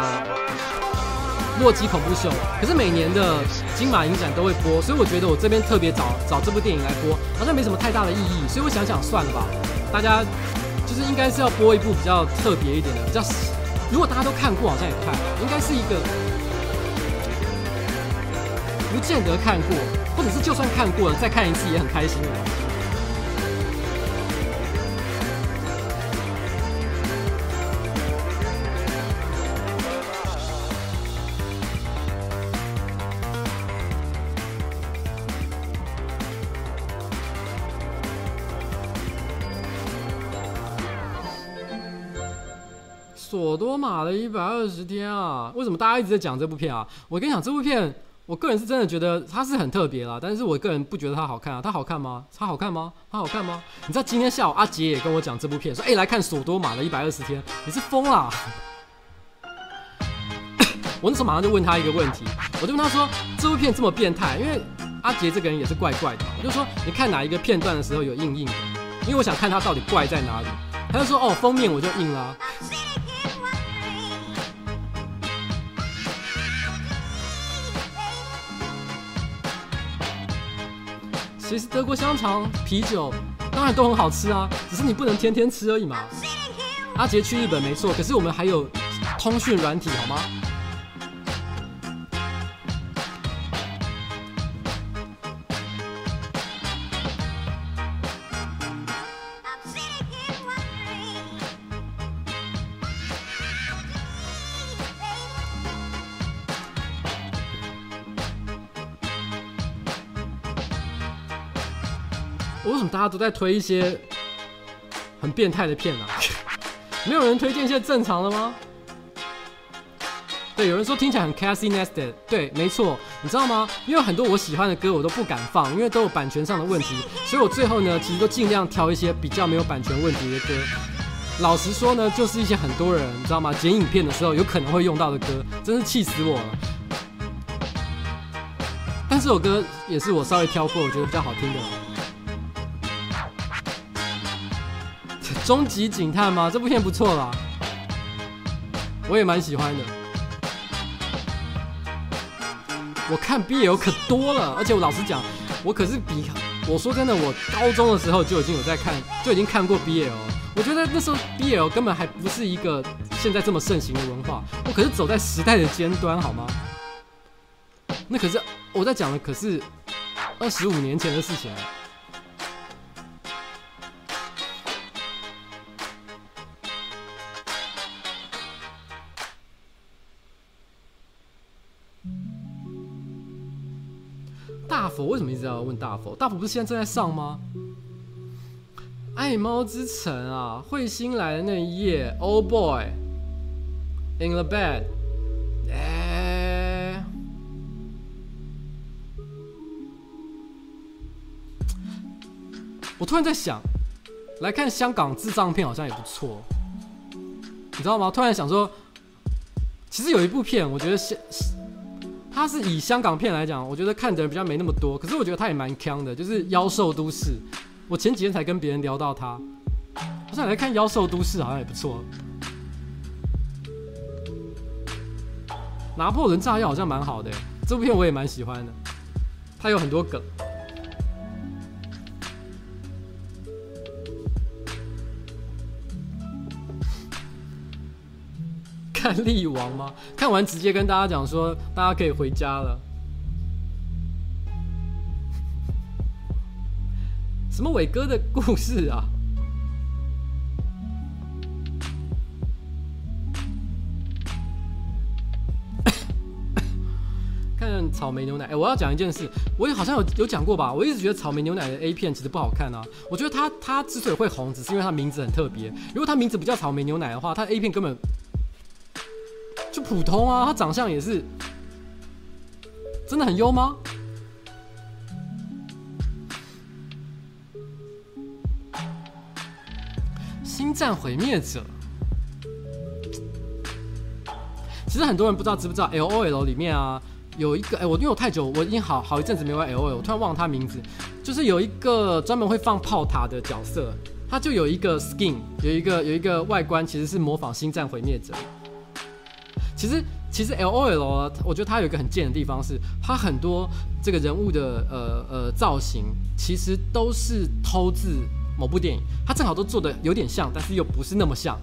《洛基恐怖秀》，可是每年的金马影展都会播，所以我觉得我这边特别找找这部电影来播，好像没什么太大的意义，所以我想想算了吧，大家就是应该是要播一部比较特别一点的，比较如果大家都看过，好像也不太好，应该是一个不见得看过，或者是就算看过了再看一次也很开心的。索多玛的一百二十天啊，为什么大家一直在讲这部片啊？我跟你讲，这部片我个人是真的觉得它是很特别啦，但是我个人不觉得它好看啊。它好看吗？它好看吗？它好看吗？你知道今天下午阿杰也跟我讲这部片，说：“哎、来看索多玛的一百二十天，你是疯啦！” <coughs> 我那时候马上就问他一个问题，我就问他说：“这部片这么变态，因为阿杰这个人也是怪怪的，我就说你看哪一个片段的时候有硬硬的？因为我想看他到底怪在哪里。”他就说：“哦，封面我就硬啦。”其实德国香肠、啤酒当然都很好吃啊，只是你不能天天吃而已嘛。阿杰去日本没错，可是我们还有通讯软体好吗？家都在推一些很变态的片啊？<laughs> 没有人推荐一些正常的吗？对，有人说听起来很 Casey Neistat，对，没错，你知道吗？因为很多我喜欢的歌我都不敢放，因为都有版权上的问题，所以我最后呢，其实都尽量挑一些比较没有版权问题的歌。老实说呢，就是一些很多人你知道吗？剪影片的时候有可能会用到的歌，真是气死我了。但这首歌也是我稍微挑过，我觉得比较好听的。终极警探吗？这部片不错啦。我也蛮喜欢的。我看 BL 可多了，而且我老实讲，我可是比我说真的，我高中的时候就已经有在看，就已经看过 BL。我觉得那时候 BL 根本还不是一个现在这么盛行的文化，我可是走在时代的尖端，好吗？那可是我在讲的，可是二十五年前的事情。佛为什么一直要问大佛？大佛不是现在正在上吗？爱猫之城啊，彗星来的那一夜，Oh boy，in the bed，哎，我突然在想，来看香港智障片好像也不错，你知道吗？突然想说，其实有一部片，我觉得是。它是以香港片来讲，我觉得看的人比较没那么多，可是我觉得它也蛮强的，就是《妖兽都市》。我前几天才跟别人聊到它，我想来看《妖兽都市》，好像也不错。拿破仑炸药好像蛮好的，这部片我也蛮喜欢的，它有很多梗。看力王吗？<laughs> 看完直接跟大家讲说，大家可以回家了。<laughs> 什么伟哥的故事啊？<laughs> 看草莓牛奶。哎、我要讲一件事，我也好像有有讲过吧？我一直觉得草莓牛奶的 A 片其实不好看啊。我觉得它它之所以会红，只是因为它名字很特别。如果它名字不叫草莓牛奶的话，它 A 片根本。普通啊，他长相也是，真的很优吗？星战毁灭者，其实很多人不知道知不知道，L O L 里面啊有一个，哎、我因为我太久，我已经好好一阵子没玩 L O L，我突然忘了他名字，就是有一个专门会放炮塔的角色，他就有一个 skin，有一个有一个外观，其实是模仿星战毁灭者。其实，其实 L O L，我觉得它有一个很贱的地方是，它很多这个人物的呃呃造型，其实都是偷自某部电影，它正好都做的有点像，但是又不是那么像。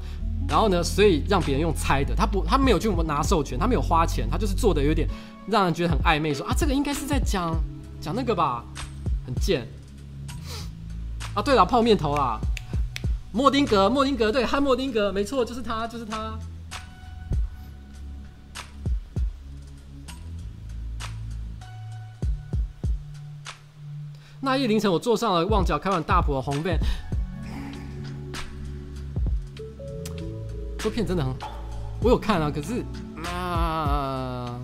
然后呢，所以让别人用猜的，他不，他没有去拿授权，他没有花钱，他就是做的有点让人觉得很暧昧说，说啊，这个应该是在讲讲那个吧，很贱。啊，对了，泡面头啦，莫丁格，莫丁格，对，汉莫丁格，没错，就是他，就是他。那夜凌晨，我坐上了旺角开往大埔的红 van。这片真的很，我有看啊，可是啊，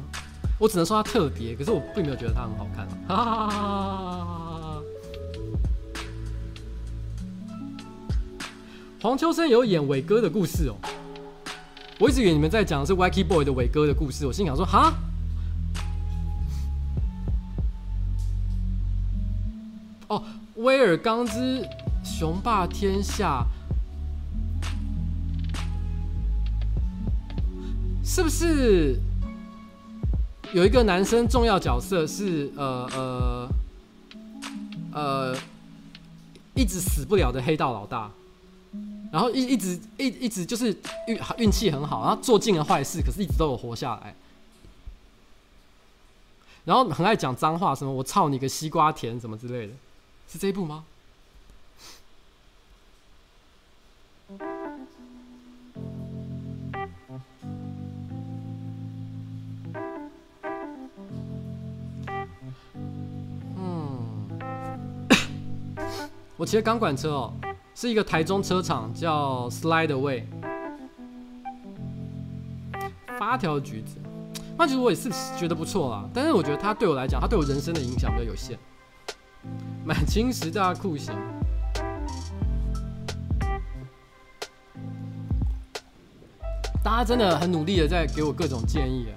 我只能说它特别，可是我并没有觉得它很好看啊。哈哈哈哈，黄秋生有演伟哥的故事哦，我一直以为你们在讲的是 Wacky Boy 的伟哥的故事，我心想说哈。哦，威尔刚之雄霸天下，是不是有一个男生重要角色是呃呃呃一直死不了的黑道老大，然后一一直一一直就是运运气很好，然后做尽了坏事，可是一直都有活下来，然后很爱讲脏话，什么我操你个西瓜田什么之类的。是这一部吗？嗯，<coughs> 我骑的钢管车哦，是一个台中车厂叫 Slide Away，发条橘子，那其实我也是觉得不错啦，但是我觉得它对我来讲，它对我人生的影响比较有限。满清十大酷刑，大家真的很努力的在给我各种建议啊。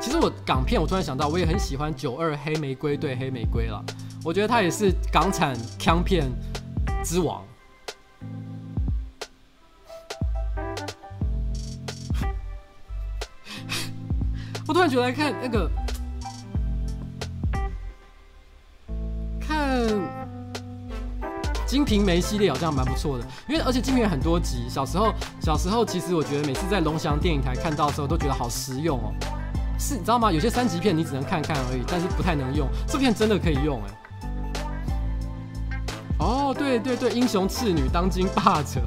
其实我港片，我突然想到，我也很喜欢《九二黑玫瑰对黑玫瑰》了。我觉得他也是港产枪片之王。突然觉得来看那个，看《金瓶梅》系列好像蛮不错的，因为而且《金瓶梅》很多集。小时候，小时候其实我觉得每次在龙翔电影台看到的时候，都觉得好实用哦。是，你知道吗？有些三级片你只能看看而已，但是不太能用。这片真的可以用哎。哦，对对对，英雄赤女当今霸者。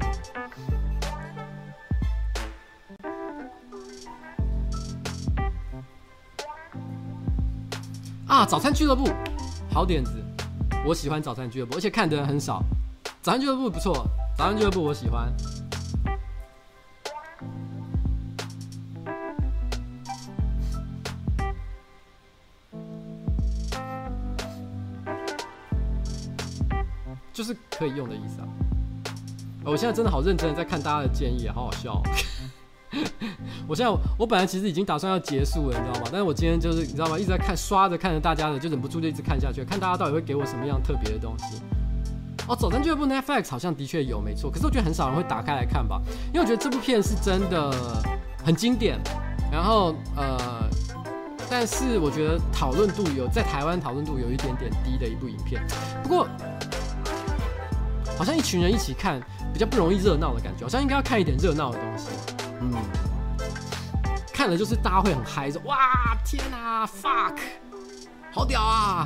啊！早餐俱乐部，好点子，我喜欢早餐俱乐部，而且看的人很少。早餐俱乐部不错，早餐俱乐部我喜欢。就是可以用的意思啊！我现在真的好认真的在看大家的建议，好好笑。<laughs> 我现在我本来其实已经打算要结束了，你知道吗？但是我今天就是你知道吗？一直在看刷着看着大家的，就忍不住就一直看下去，看大家到底会给我什么样特别的东西。哦，早餐俱乐部 Netflix 好像的确有，没错。可是我觉得很少人会打开来看吧，因为我觉得这部片是真的很经典。然后呃，但是我觉得讨论度有在台湾讨论度有一点点低的一部影片。不过好像一群人一起看比较不容易热闹的感觉，好像应该要看一点热闹的东西。嗯。看了就是大家会很嗨，说哇天哪，fuck，好屌啊！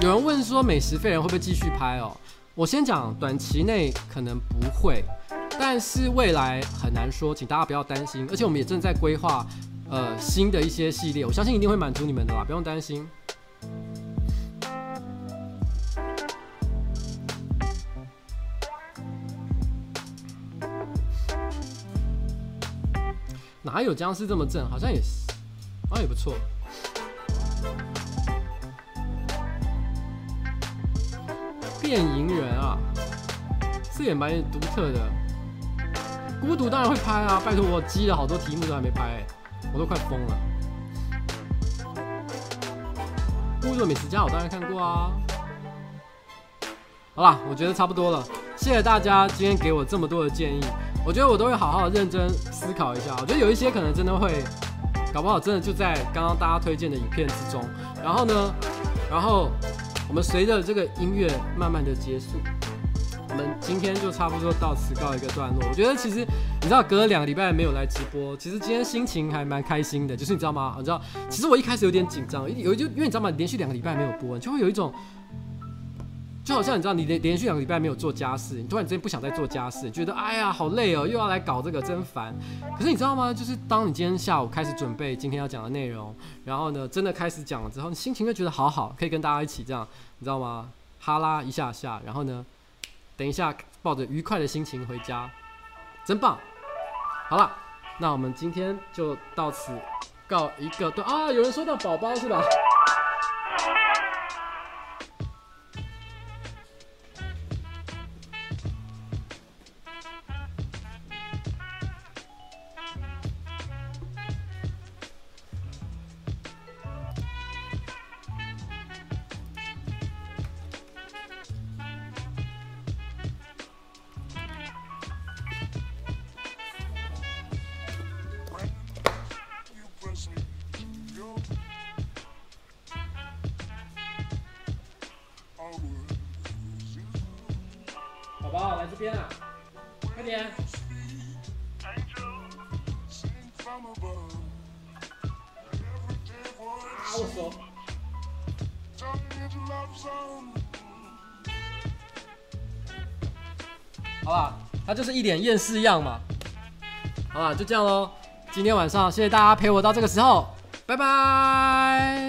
有人问说《美食废人》会不会继续拍哦？我先讲，短期内可能不会，但是未来很难说，请大家不要担心。而且我们也正在规划呃新的一些系列，我相信一定会满足你们的啦，不用担心。哪有僵尸这么正？好像也是，好像也不错。变银人啊，这也蛮独特的。孤独当然会拍啊，拜托我积了好多题目都还没拍，我都快疯了。孤独美食家我当然看过啊。好啦，我觉得差不多了，谢谢大家今天给我这么多的建议。我觉得我都会好好认真思考一下。我觉得有一些可能真的会，搞不好真的就在刚刚大家推荐的影片之中。然后呢，然后我们随着这个音乐慢慢的结束，我们今天就差不多到此告一个段落。我觉得其实你知道，隔了两个礼拜没有来直播，其实今天心情还蛮开心的。就是你知道吗？你知道，其实我一开始有点紧张，有就因为你知道吗？连续两个礼拜没有播，就会有一种。就好像你知道，你连连续两个礼拜没有做家事，你突然之间不想再做家事，觉得哎呀好累哦，又要来搞这个，真烦。可是你知道吗？就是当你今天下午开始准备今天要讲的内容，然后呢，真的开始讲了之后，你心情就觉得好好，可以跟大家一起这样，你知道吗？哈拉一下下，然后呢，等一下抱着愉快的心情回家，真棒。好了，那我们今天就到此告一个段啊！有人说到宝宝是吧？一点厌世样嘛。好啦，就这样喽。今天晚上谢谢大家陪我到这个时候，拜拜。